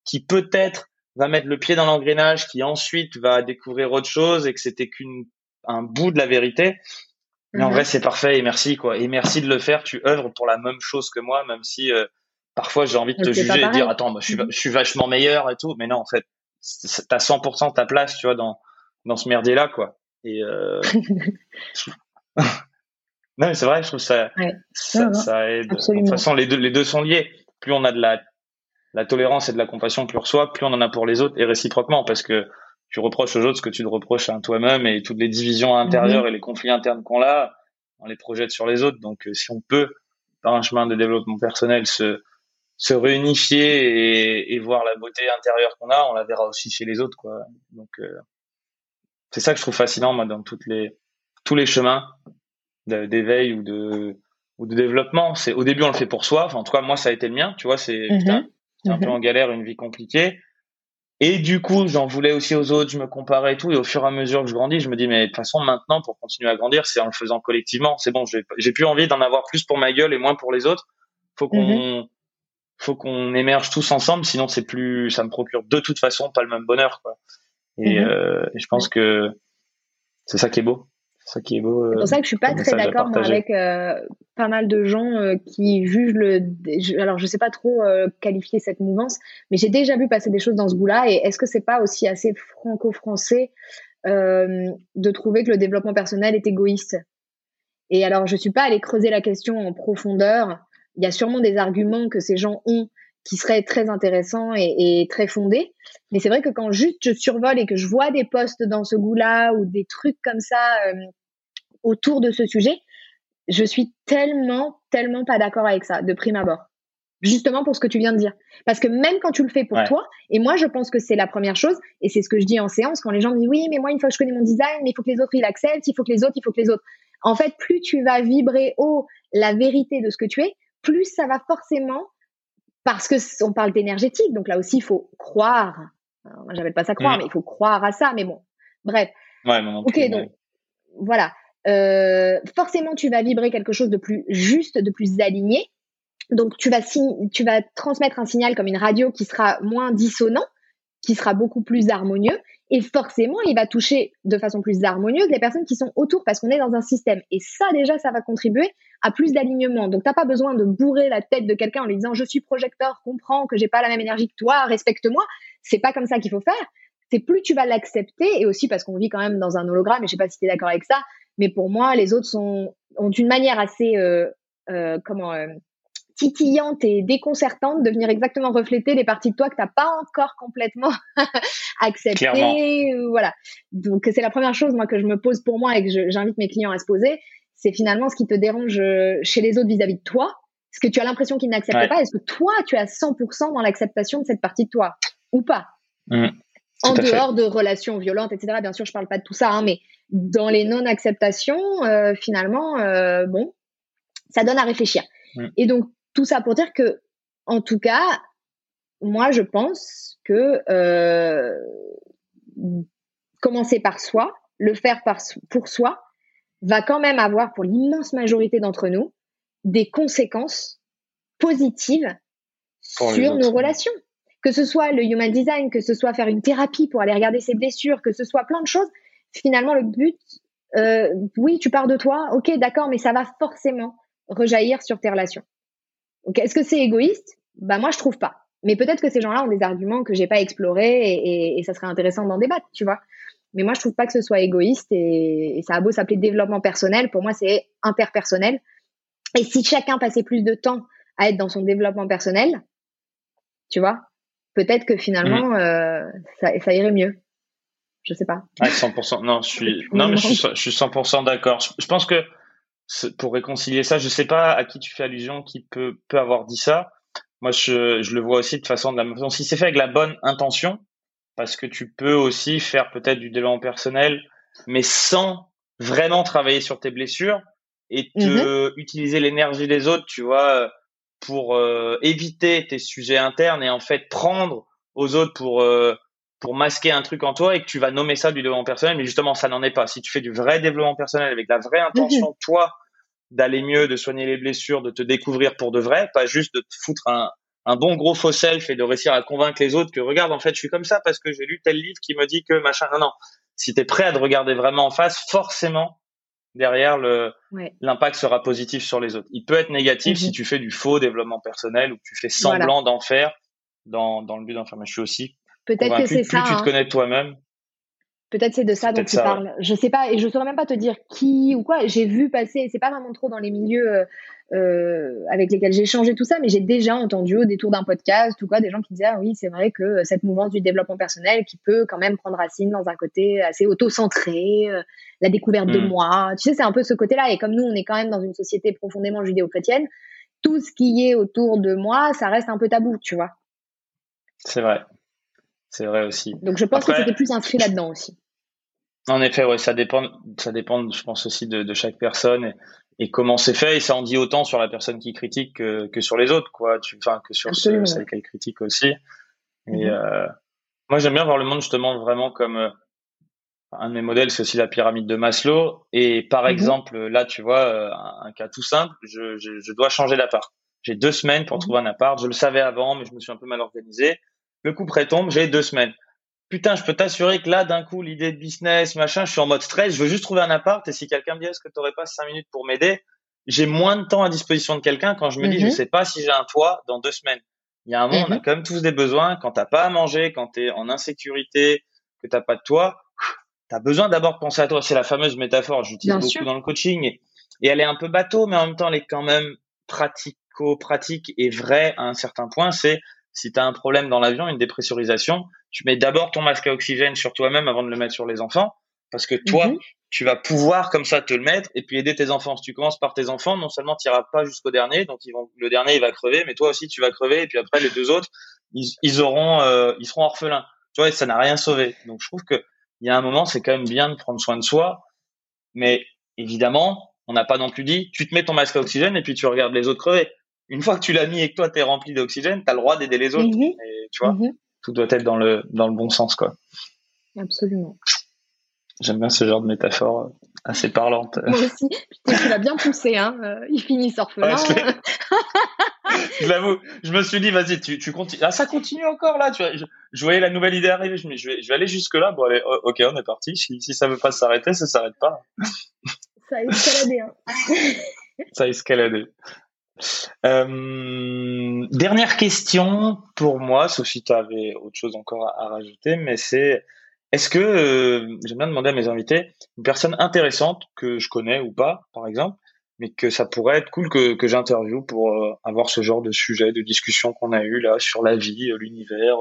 qui peut-être va mettre le pied dans l'engrenage, qui ensuite va découvrir autre chose et que c'était qu'une un bout de la vérité. Mais en mhm. vrai, c'est parfait et merci quoi. Et merci de le faire. Tu œuvres pour la même chose que moi, même si euh, parfois j'ai envie de te juger et de dire attends, moi, je, suis, mhm. je suis vachement meilleur et tout. Mais non, en fait, t'as 100% ta place, tu vois, dans dans ce merdier là quoi. Et euh... non, mais c'est vrai, je trouve ça ça, ça aide. De toute façon, les deux les deux sont liés. Plus on a de la la tolérance et de la compassion que l'on reçoit, plus on en a pour les autres et réciproquement parce que tu reproches aux autres ce que tu te reproches à toi-même et toutes les divisions intérieures mhm. et les conflits internes qu'on a, on les projette sur les autres. Donc, euh, si on peut, par un chemin de développement personnel, se, se réunifier et, et voir la beauté intérieure qu'on a, on la verra aussi chez les autres, quoi. Donc, euh, c'est ça que je trouve fascinant, moi, dans toutes les, tous les chemins d'éveil ou de, ou de développement. C'est, au début, on le fait pour soi. Enfin, en tout cas, moi, ça a été le mien, tu vois, c'est, mhm c'est un peu mhm. en galère, une vie compliquée. Et du coup, j'en voulais aussi aux autres, je me comparais et tout. Et au fur et à mesure que je grandis, je me dis, mais de toute façon, maintenant, pour continuer à grandir, c'est en le faisant collectivement. C'est bon, j'ai plus envie d'en avoir plus pour ma gueule et moins pour les autres. Faut qu'on, mhm. faut qu'on émerge tous ensemble, sinon c'est plus, ça me procure de toute façon pas le même bonheur, quoi. Et, mhm. euh, et je pense que c'est ça qui est beau. C'est pour ça que je suis pas très d'accord avec euh, pas mal de gens euh, qui jugent le. Alors je sais pas trop euh, qualifier cette mouvance, mais j'ai déjà vu passer des choses dans ce goût-là. Et est-ce que c'est pas aussi assez franco-français de trouver que le développement personnel est égoïste? Et alors je suis pas allée creuser la question en profondeur. Il y a sûrement des arguments que ces gens ont qui seraient très intéressants et, et très fondés. Mais c'est vrai que quand juste je survole et que je vois des posts dans ce goût-là ou des trucs comme ça autour de ce sujet, je suis tellement, tellement pas d'accord avec ça de prime abord. Justement pour ce que tu viens de dire. Parce que même quand tu le fais pour toi, et moi je pense que c'est la première chose, et c'est ce que je dis en séance quand les gens me disent oui, mais moi une fois que je connais mon design, mais il faut que les autres ils l'acceptent, il faut que les autres, il faut que les autres. En fait, plus tu vas vibrer haut la vérité de ce que tu es, plus ça va forcément, parce que on parle d'énergétique, donc là aussi il faut croire. moi j'appelle pas ça croire, mm. mais il faut croire à ça. Mais bon, bref. Ouais, ok, donc voilà. Euh, forcément tu vas vibrer quelque chose de plus juste, de plus aligné. Donc tu vas, tu vas transmettre un signal comme une radio qui sera moins dissonant, qui sera beaucoup plus harmonieux. Et forcément, il va toucher de façon plus harmonieuse les personnes qui sont autour parce qu'on est dans un système. Et ça, déjà, ça va contribuer à plus d'alignement. Donc, t'as pas besoin de bourrer la tête de quelqu'un en lui disant je suis projecteur, comprends que j'ai pas la même énergie que toi, respecte-moi. C'est pas comme ça qu'il faut faire. C'est plus tu vas l'accepter et aussi parce qu'on vit quand même dans un hologramme. Et je sais pas si tu es d'accord avec ça, mais pour moi, les autres sont, ont une manière assez, euh, euh, comment, euh, titillante et déconcertante de venir exactement refléter les parties de toi que t'as pas encore complètement acceptées. Voilà. Donc c'est la première chose moi que je me pose pour moi et que j'invite mes clients à se poser, c'est finalement ce qui te dérange euh, chez les autres vis-à-vis de toi. Est-ce que tu as l'impression qu'ils n'acceptent pas Est-ce que toi tu as 100% dans l'acceptation de cette partie de toi ou pas? Mmh. En dehors de relations violentes, etc. Bien sûr, je parle pas de tout ça, hein, mais dans les non-acceptations, euh, finalement, euh, bon, ça donne à réfléchir. Mmh. Et donc tout ça pour dire que, en tout cas, moi, je pense que euh, commencer par soi, le faire par, pour soi, va quand même avoir pour l'immense majorité d'entre nous des conséquences positives sur nos relations. Que ce soit le human design, que ce soit faire une thérapie pour aller regarder ses blessures, que ce soit plein de choses. Finalement, le but, euh, oui, tu pars de toi, ok, d'accord, mais ça va forcément rejaillir sur tes relations. Est-ce que c'est égoïste? Bah moi je trouve pas. Mais peut-être que ces gens-là ont des arguments que j'ai pas explorés et, ça serait intéressant d'en débattre, tu vois. Mais moi je trouve pas que ce soit égoïste et, ça a beau s'appeler développement personnel, pour moi c'est interpersonnel. Et si chacun passait plus de temps à être dans son développement personnel, tu vois, peut-être que finalement mmh. euh, ça, irait mieux. Je sais pas. 100%. Non, je suis, non, mais je suis, je suis 100% d'accord. je pense que pour réconcilier ça. Je sais pas à qui tu fais allusion, qui peut, peut avoir dit ça. Moi, je, je le vois aussi de façon de la même façon. Si c'est fait avec la bonne intention, parce que tu peux aussi faire peut-être du développement personnel, mais sans vraiment travailler sur tes blessures et te mhm. utiliser l'énergie des autres, tu vois, pour euh, éviter tes sujets internes et en fait prendre aux autres pour euh, pour masquer un truc en toi et que tu vas nommer ça du développement personnel, mais justement ça n'en est pas. Si tu fais du vrai développement personnel avec la vraie intention, mhm. toi, d'aller mieux, de soigner les blessures, de te découvrir pour de vrai, pas juste de te foutre un, un bon gros faux self et de réussir à convaincre les autres que regarde, en fait, je suis comme ça parce que j'ai lu tel livre qui me dit que machin. Non, non. Si tu es prêt à te regarder vraiment en face, forcément, derrière, le l'impact sera positif sur les autres. Il peut être négatif si mhm. tu fais du faux développement personnel ou que tu fais semblant d'en faire dans, dans le but d'en faire. Mais je suis aussi Peut-être que c'est ça. Plus tu te hein. connais toi-même, Peut-être c'est de ça dont tu parles. Je sais pas, et je saurais même pas te dire qui ou quoi. J'ai vu passer, c'est pas vraiment trop dans les milieux euh, avec lesquels j'ai changé tout ça, mais j'ai déjà entendu au détour d'un podcast ou quoi des gens qui disaient ah oui c'est vrai que cette mouvance du développement personnel qui peut quand même prendre racine dans un côté assez auto-centré, euh, la découverte de hmm. moi. Tu sais c'est un peu ce côté-là. Et comme nous on est quand même dans une société profondément judéo-chrétienne, tout ce qui est autour de moi ça reste un peu tabou, tu vois. C'est vrai. C'est vrai aussi. Donc je pense que c'était plus inscrit là-dedans aussi. En effet, ouais, ça dépend, ça dépend, je pense aussi de, de chaque personne et, comment c'est fait. Et ça en dit autant sur la personne qui critique que, que sur les autres, quoi. Tu, enfin, que sur celle qu'elle critique aussi. Et mhm. euh, moi, j'aime bien voir le monde justement vraiment comme euh, un de mes modèles, c'est aussi la pyramide de Maslow. Et par mhm. exemple, là, tu vois, euh, un, cas tout simple, je, je, je dois changer d'appart. J'ai deux semaines pour mhm. trouver un appart. Je le savais avant, mais je me suis un peu mal organisé. Le coup prêt tombe, j'ai deux semaines putain, je peux t'assurer que là, d'un coup, l'idée de business, machin, je suis en mode stress, je veux juste trouver un appart. Et si quelqu'un me dit, est-ce que tu n'aurais pas cinq minutes pour m'aider? J'ai moins de temps à disposition de quelqu'un quand je me dis, je mhm. sais pas si j'ai un toit dans deux semaines. Il y a un moment, on a mhm. quand même tous des besoins. Quand t'as pas à manger, quand tu es en insécurité, que t'as pas de toit, tu as besoin d'abord de penser à toi. C'est la fameuse métaphore, j'utilise beaucoup dans le coaching. Et, et, elle est un peu bateau, mais en même temps, elle est quand même pratico-pratique et vraie à un certain point. C'est si tu as un problème dans l'avion, une dépressurisation, tu mets d'abord ton masque à oxygène sur toi-même avant de le mettre sur les enfants, parce que toi, mhm. tu vas pouvoir comme ça te le mettre et puis aider tes enfants. Si tu commences par tes enfants, non seulement tu n'iras pas jusqu'au dernier, donc ils vont, le dernier il va crever, mais toi aussi tu vas crever et puis après les deux autres, ils, auront, euh, ils seront orphelins. Tu vois, ça n'a rien sauvé. Donc je trouve que il y a un moment, c'est quand même bien de prendre soin de soi, mais évidemment, on n'a pas non plus dit, tu te mets ton masque à oxygène et puis tu regardes les autres crever une fois que tu l'as mis et que toi tu es rempli d'oxygène, tu as le droit d'aider les autres. Mhm. Et, tu vois, mhm. tout doit être dans le, dans le bon sens, quoi. Absolument. J'aime bien ce genre de métaphore euh, assez parlante. Moi aussi. Tu l'as bien poussé, hein. Euh, il finit orphelin. Ouais, je l'avoue. Je me suis dit, vas-y, tu, tu continues. Ah, ça continue encore, là. Tu vois, je, voyais la nouvelle idée arriver. Je me je vais, je vais aller jusque-là. Bon, allez, ok, on est parti. Si, si ça veut pas s'arrêter, ça s'arrête pas. Ça a escaladé, hein. ça a escaladé. Euh, dernière question pour moi, sauf si tu avais autre chose encore à, rajouter, mais c'est est-ce que euh, j'aime bien demander à mes invités une personne intéressante que je connais ou pas, par exemple, mais que ça pourrait être cool que, que j'interviewe pour euh, avoir ce genre de sujet, de discussion qu'on a eu là sur la vie, l'univers,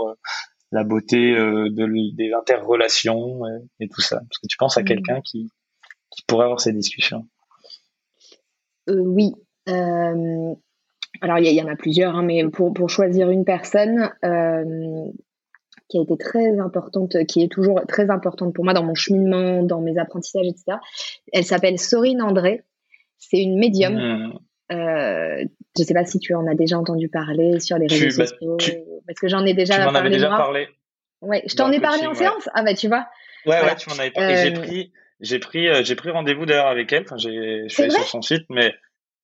la beauté de, des interrelations et, tout ça. Parce que tu penses à mmh. quelqu'un qui, qui pourrait avoir ces discussions? oui. Alors il y, en a plusieurs, hein, mais pour, pour choisir une personne qui a été très importante, qui est toujours très importante pour moi dans mon cheminement, dans mes apprentissages, etc. Elle s'appelle Sorine André. C'est une médium. Mmh. Euh, je ne sais pas si tu en as déjà entendu parler sur les réseaux bah, sociaux, parce que j'en ai déjà tu m'en avais déjà parlé. Ouais, je t'en ai parlé en séance? Ah bah tu vois. Ouais, ouais, tu m'en avais parlé. J'ai euh, pris, j'ai pris, euh, j'ai pris rendez-vous d'ailleurs avec elle. Enfin, j'ai, je suis allé sur son site, mais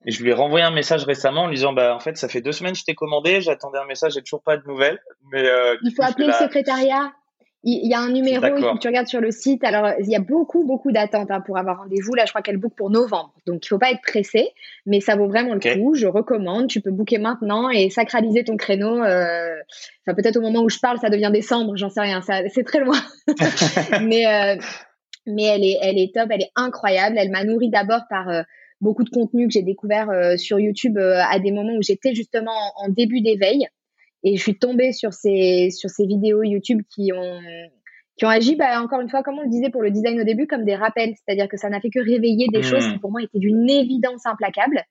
je lui ai renvoyé un message récemment en lui disant bah en fait ça fait deux semaines que je t'ai commandé, j'attendais un message, j'ai toujours pas de nouvelles. Mais il faut appeler le secrétariat il y a un numéro, il faut que tu regardes sur le site. Alors, il y a beaucoup, beaucoup d'attentes hein, pour avoir rendez-vous. Là, je crois qu'elle book pour novembre. Donc, il faut pas être pressé, mais ça vaut vraiment le coup. Je recommande. Tu peux booker maintenant et sacraliser ton créneau. Euh... Enfin, peut-être au moment où je parle, ça devient décembre. J'en sais rien. C'est très loin. mais, euh... mais elle est, elle est top. Elle est incroyable. Elle m'a nourri d'abord par euh, beaucoup de contenu que j'ai découvert euh, sur YouTube euh, à des moments où j'étais justement en début d'éveil. Et je suis tombée sur ces, sur ces vidéos YouTube qui ont, qui ont agi, bah, encore une fois, comme on le disait pour le design au début, comme des rappels. C'est-à-dire que ça n'a fait que réveiller des choses mmh. qui pour moi étaient d'une évidence implacable.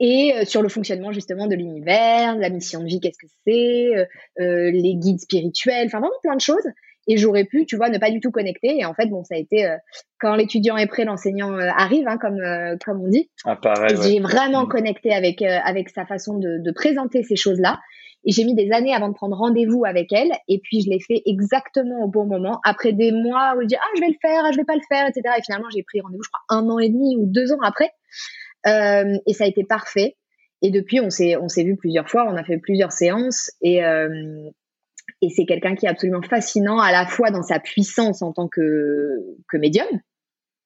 Et euh, sur le fonctionnement justement de l'univers, la mission de vie, qu'est-ce que c'est, les guides spirituels, enfin vraiment plein de choses et j'aurais pu, tu vois, ne pas du tout connecter. Et en fait, bon, ça a été euh, quand l'étudiant est prêt, l'enseignant euh, arrive, hein, comme euh, comme on dit. Ah, pareil, J'ai vraiment mm. connecté avec avec sa façon de, de présenter ces choses-là. Et j'ai mis des années avant de prendre rendez-vous avec elle. Et puis je l'ai fait exactement au bon moment. Après des mois où je dis ah je vais le faire, ah, je vais pas le faire, etc. Et finalement j'ai pris rendez-vous, je crois un an et demi ou deux ans après. et ça a été parfait. Et depuis, on s'est on s'est vu plusieurs fois, on a fait plusieurs séances et et c'est quelqu'un qui est absolument fascinant à la fois dans sa puissance en tant que, médium,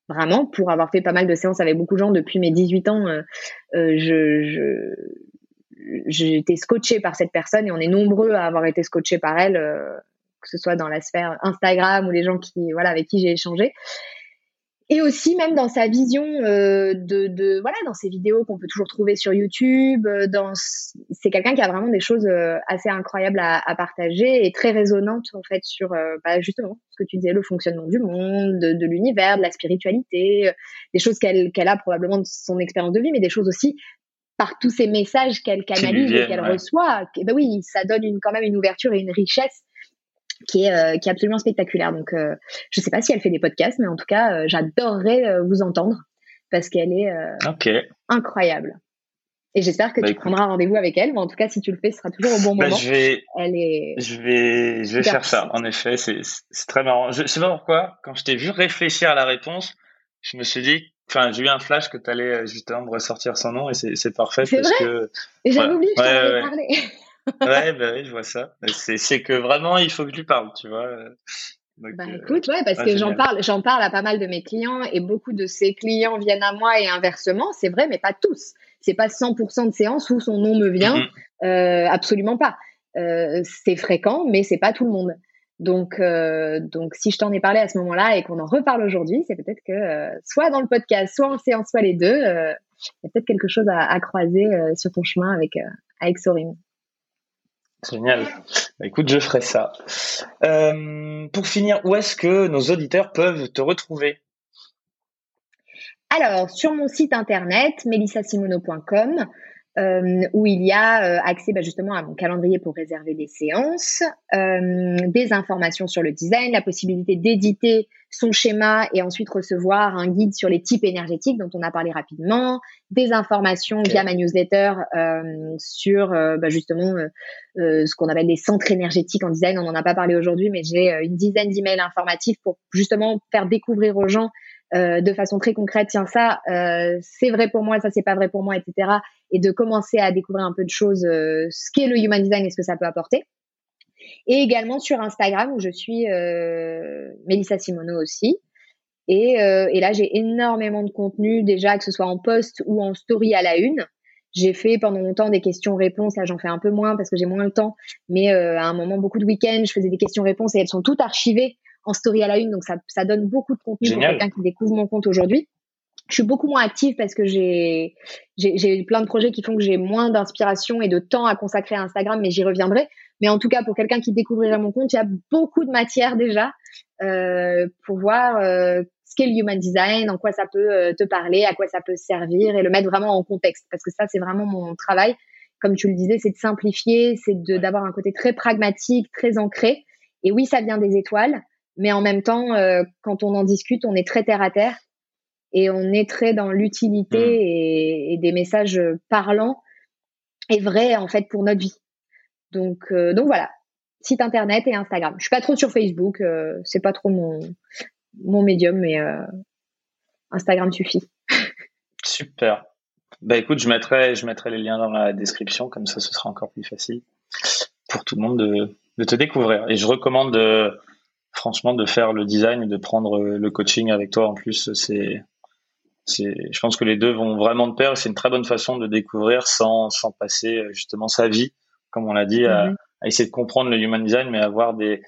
vraiment, pour avoir fait pas mal de séances avec beaucoup de gens depuis mes 18 ans, euh, euh, je, j'ai été scotché par cette personne et on est nombreux à avoir été scotchés par elle, euh, que ce soit dans la sphère Instagram ou les gens qui, voilà, avec qui j'ai échangé et aussi même dans sa vision euh, de, de, voilà dans ses vidéos qu'on peut toujours trouver sur YouTube euh, dans c'est quelqu'un qui a vraiment des choses euh, assez incroyables à, à, partager et très résonantes en fait sur euh, bah, justement ce que tu disais le fonctionnement du monde de, de l'univers de la spiritualité des choses qu'elle qu'elle a probablement de son expérience de vie mais des choses aussi par tous ces messages qu'elle canalise et qu'elle reçoit bah oui ça donne une, quand même une ouverture et une richesse qui est, euh, qui est absolument spectaculaire. Donc, euh, je ne sais pas si elle fait des podcasts, mais en tout cas, euh, j'adorerais vous entendre parce qu'elle est incroyable. Et j'espère que bah, tu prendras rendez-vous avec elle. Mais en tout cas, si tu le fais, ce sera toujours au bon bah, moment. je vais, elle est. Je vais, je vais faire ça. En effet, c'est, très marrant. Je, sais pas pourquoi. Quand je t'ai vu réfléchir à la réponse, je me suis dit, enfin, j'ai eu un flash que tu allais justement me ressortir son nom et c'est, parfait parce vrai que. J'avais oublié que je parlé. Ouais, bah oui, je vois ça. C'est que vraiment, il faut que tu parles, tu vois. bah euh, écoute, ouais, parce que j'en parle, j'en parle à pas mal de mes clients et beaucoup de ces clients viennent à moi et inversement, c'est vrai, mais pas tous. C'est pas 100% de séances où son nom me vient, mm-hmm. euh, absolument pas. Euh, c'est fréquent, mais c'est pas tout le monde. Donc, euh, donc si je t'en ai parlé à ce moment-là et qu'on en reparle aujourd'hui, c'est peut-être que soit dans le podcast, soit en séance, soit les deux, il y a peut-être quelque chose à, à croiser sur ton chemin avec avec. Génial. Bah, écoute, je ferai ça. Euh, pour finir, où est-ce que nos auditeurs peuvent te retrouver? Alors, sur mon site internet, melissasimono.com, euh, où il y a euh, accès bah, justement à mon calendrier pour réserver des séances, euh, des informations sur le design, la possibilité d'éditer son schéma et ensuite recevoir un guide sur les types énergétiques dont on a parlé rapidement, des informations via ma newsletter euh, sur bah, justement ce qu'on appelle les centres énergétiques en design. On n'en a pas parlé aujourd'hui, mais j'ai une dizaine d'emails informatifs pour justement faire découvrir aux gens euh, de façon très concrète, tiens ça, euh, c'est vrai pour moi, ça c'est pas vrai pour moi, etc. Et de commencer à découvrir un peu de choses, euh, ce qu'est le human design et ce que ça peut apporter. Et également sur Instagram où je suis euh, Mélissa Simono aussi. Et, et là j'ai énormément de contenu déjà, que ce soit en post ou en story à la une. J'ai fait pendant longtemps des questions-réponses. Là, j'en fais un peu moins parce que j'ai moins le temps. Mais à un moment, beaucoup de week-ends, je faisais des questions-réponses et elles sont toutes archivées en story à la une. Donc, ça, ça donne beaucoup de contenu pour quelqu'un qui découvre mon compte aujourd'hui. Je suis beaucoup moins active parce que j'ai j'ai plein de projets qui font que j'ai moins d'inspiration et de temps à consacrer à Instagram, mais j'y reviendrai. Mais en tout cas, pour quelqu'un qui découvrirait mon compte, il y a beaucoup de matière déjà euh, pour voir euh, ce qu'est le human design, en quoi ça peut euh, te parler, à quoi ça peut servir et le mettre vraiment en contexte. Parce que ça, c'est vraiment mon travail. Comme tu le disais, c'est de simplifier, c'est d'avoir un côté très pragmatique, très ancré. Et oui, ça vient des étoiles, mais en même temps, euh, quand on en discute, on est très terre à terre et on est très dans l'utilité mmh. et, et, des messages parlants et vrais en fait pour notre vie. Donc, euh, donc voilà, site internet et Instagram. Je suis pas trop sur Facebook, euh, c'est pas trop mon mon médium, mais euh, Instagram suffit. Super. Bah écoute, je mettrai je mettrai les liens dans la description, comme ça ce sera encore plus facile pour tout le monde de, de te découvrir. Et je recommande franchement de faire le design et de prendre le coaching avec toi en plus. C'est je pense que les deux vont vraiment de pair. C'est une très bonne façon de découvrir sans, sans passer justement sa vie, comme on l'a dit, à, mhm. essayer de comprendre le human design, mais avoir des,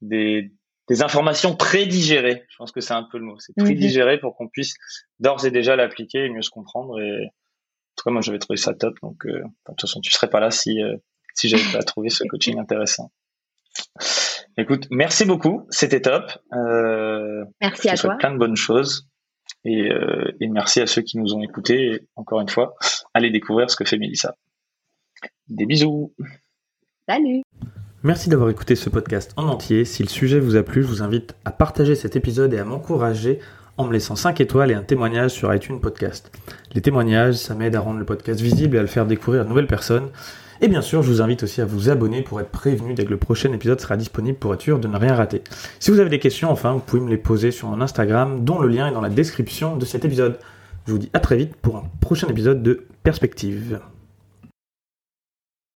des, des informations prédigérées. Je pense que c'est un peu le mot. C'est prédigéré mhm. pour qu'on puisse d'ores et déjà l'appliquer et mieux se comprendre. Et en tout cas, moi, j'avais trouvé ça top. Donc, euh, de toute façon, tu serais pas là si, euh, si j'avais pas trouvé ce coaching intéressant. Écoute, merci beaucoup. C'était top. Euh, merci à toi. Plein de bonnes choses. Euh, et, merci à ceux qui nous ont écoutés. Et encore une fois, allez découvrir ce que fait Mélissa. Des bisous. Salut. Merci d'avoir écouté ce podcast en entier. Si le sujet vous a plu, je vous invite à partager cet épisode et à m'encourager en me laissant 5 étoiles et un témoignage sur iTunes Podcast. Les témoignages, ça m'aide à rendre le podcast visible et à le faire découvrir à de nouvelles personnes. Et bien sûr, je vous invite aussi à vous abonner pour être prévenu dès que le prochain épisode sera disponible pour être sûr de ne rien rater. Si vous avez des questions, enfin, vous pouvez me les poser sur mon Instagram, dont le lien est dans la description de cet épisode. Je vous dis à très vite pour un prochain épisode de Perspective.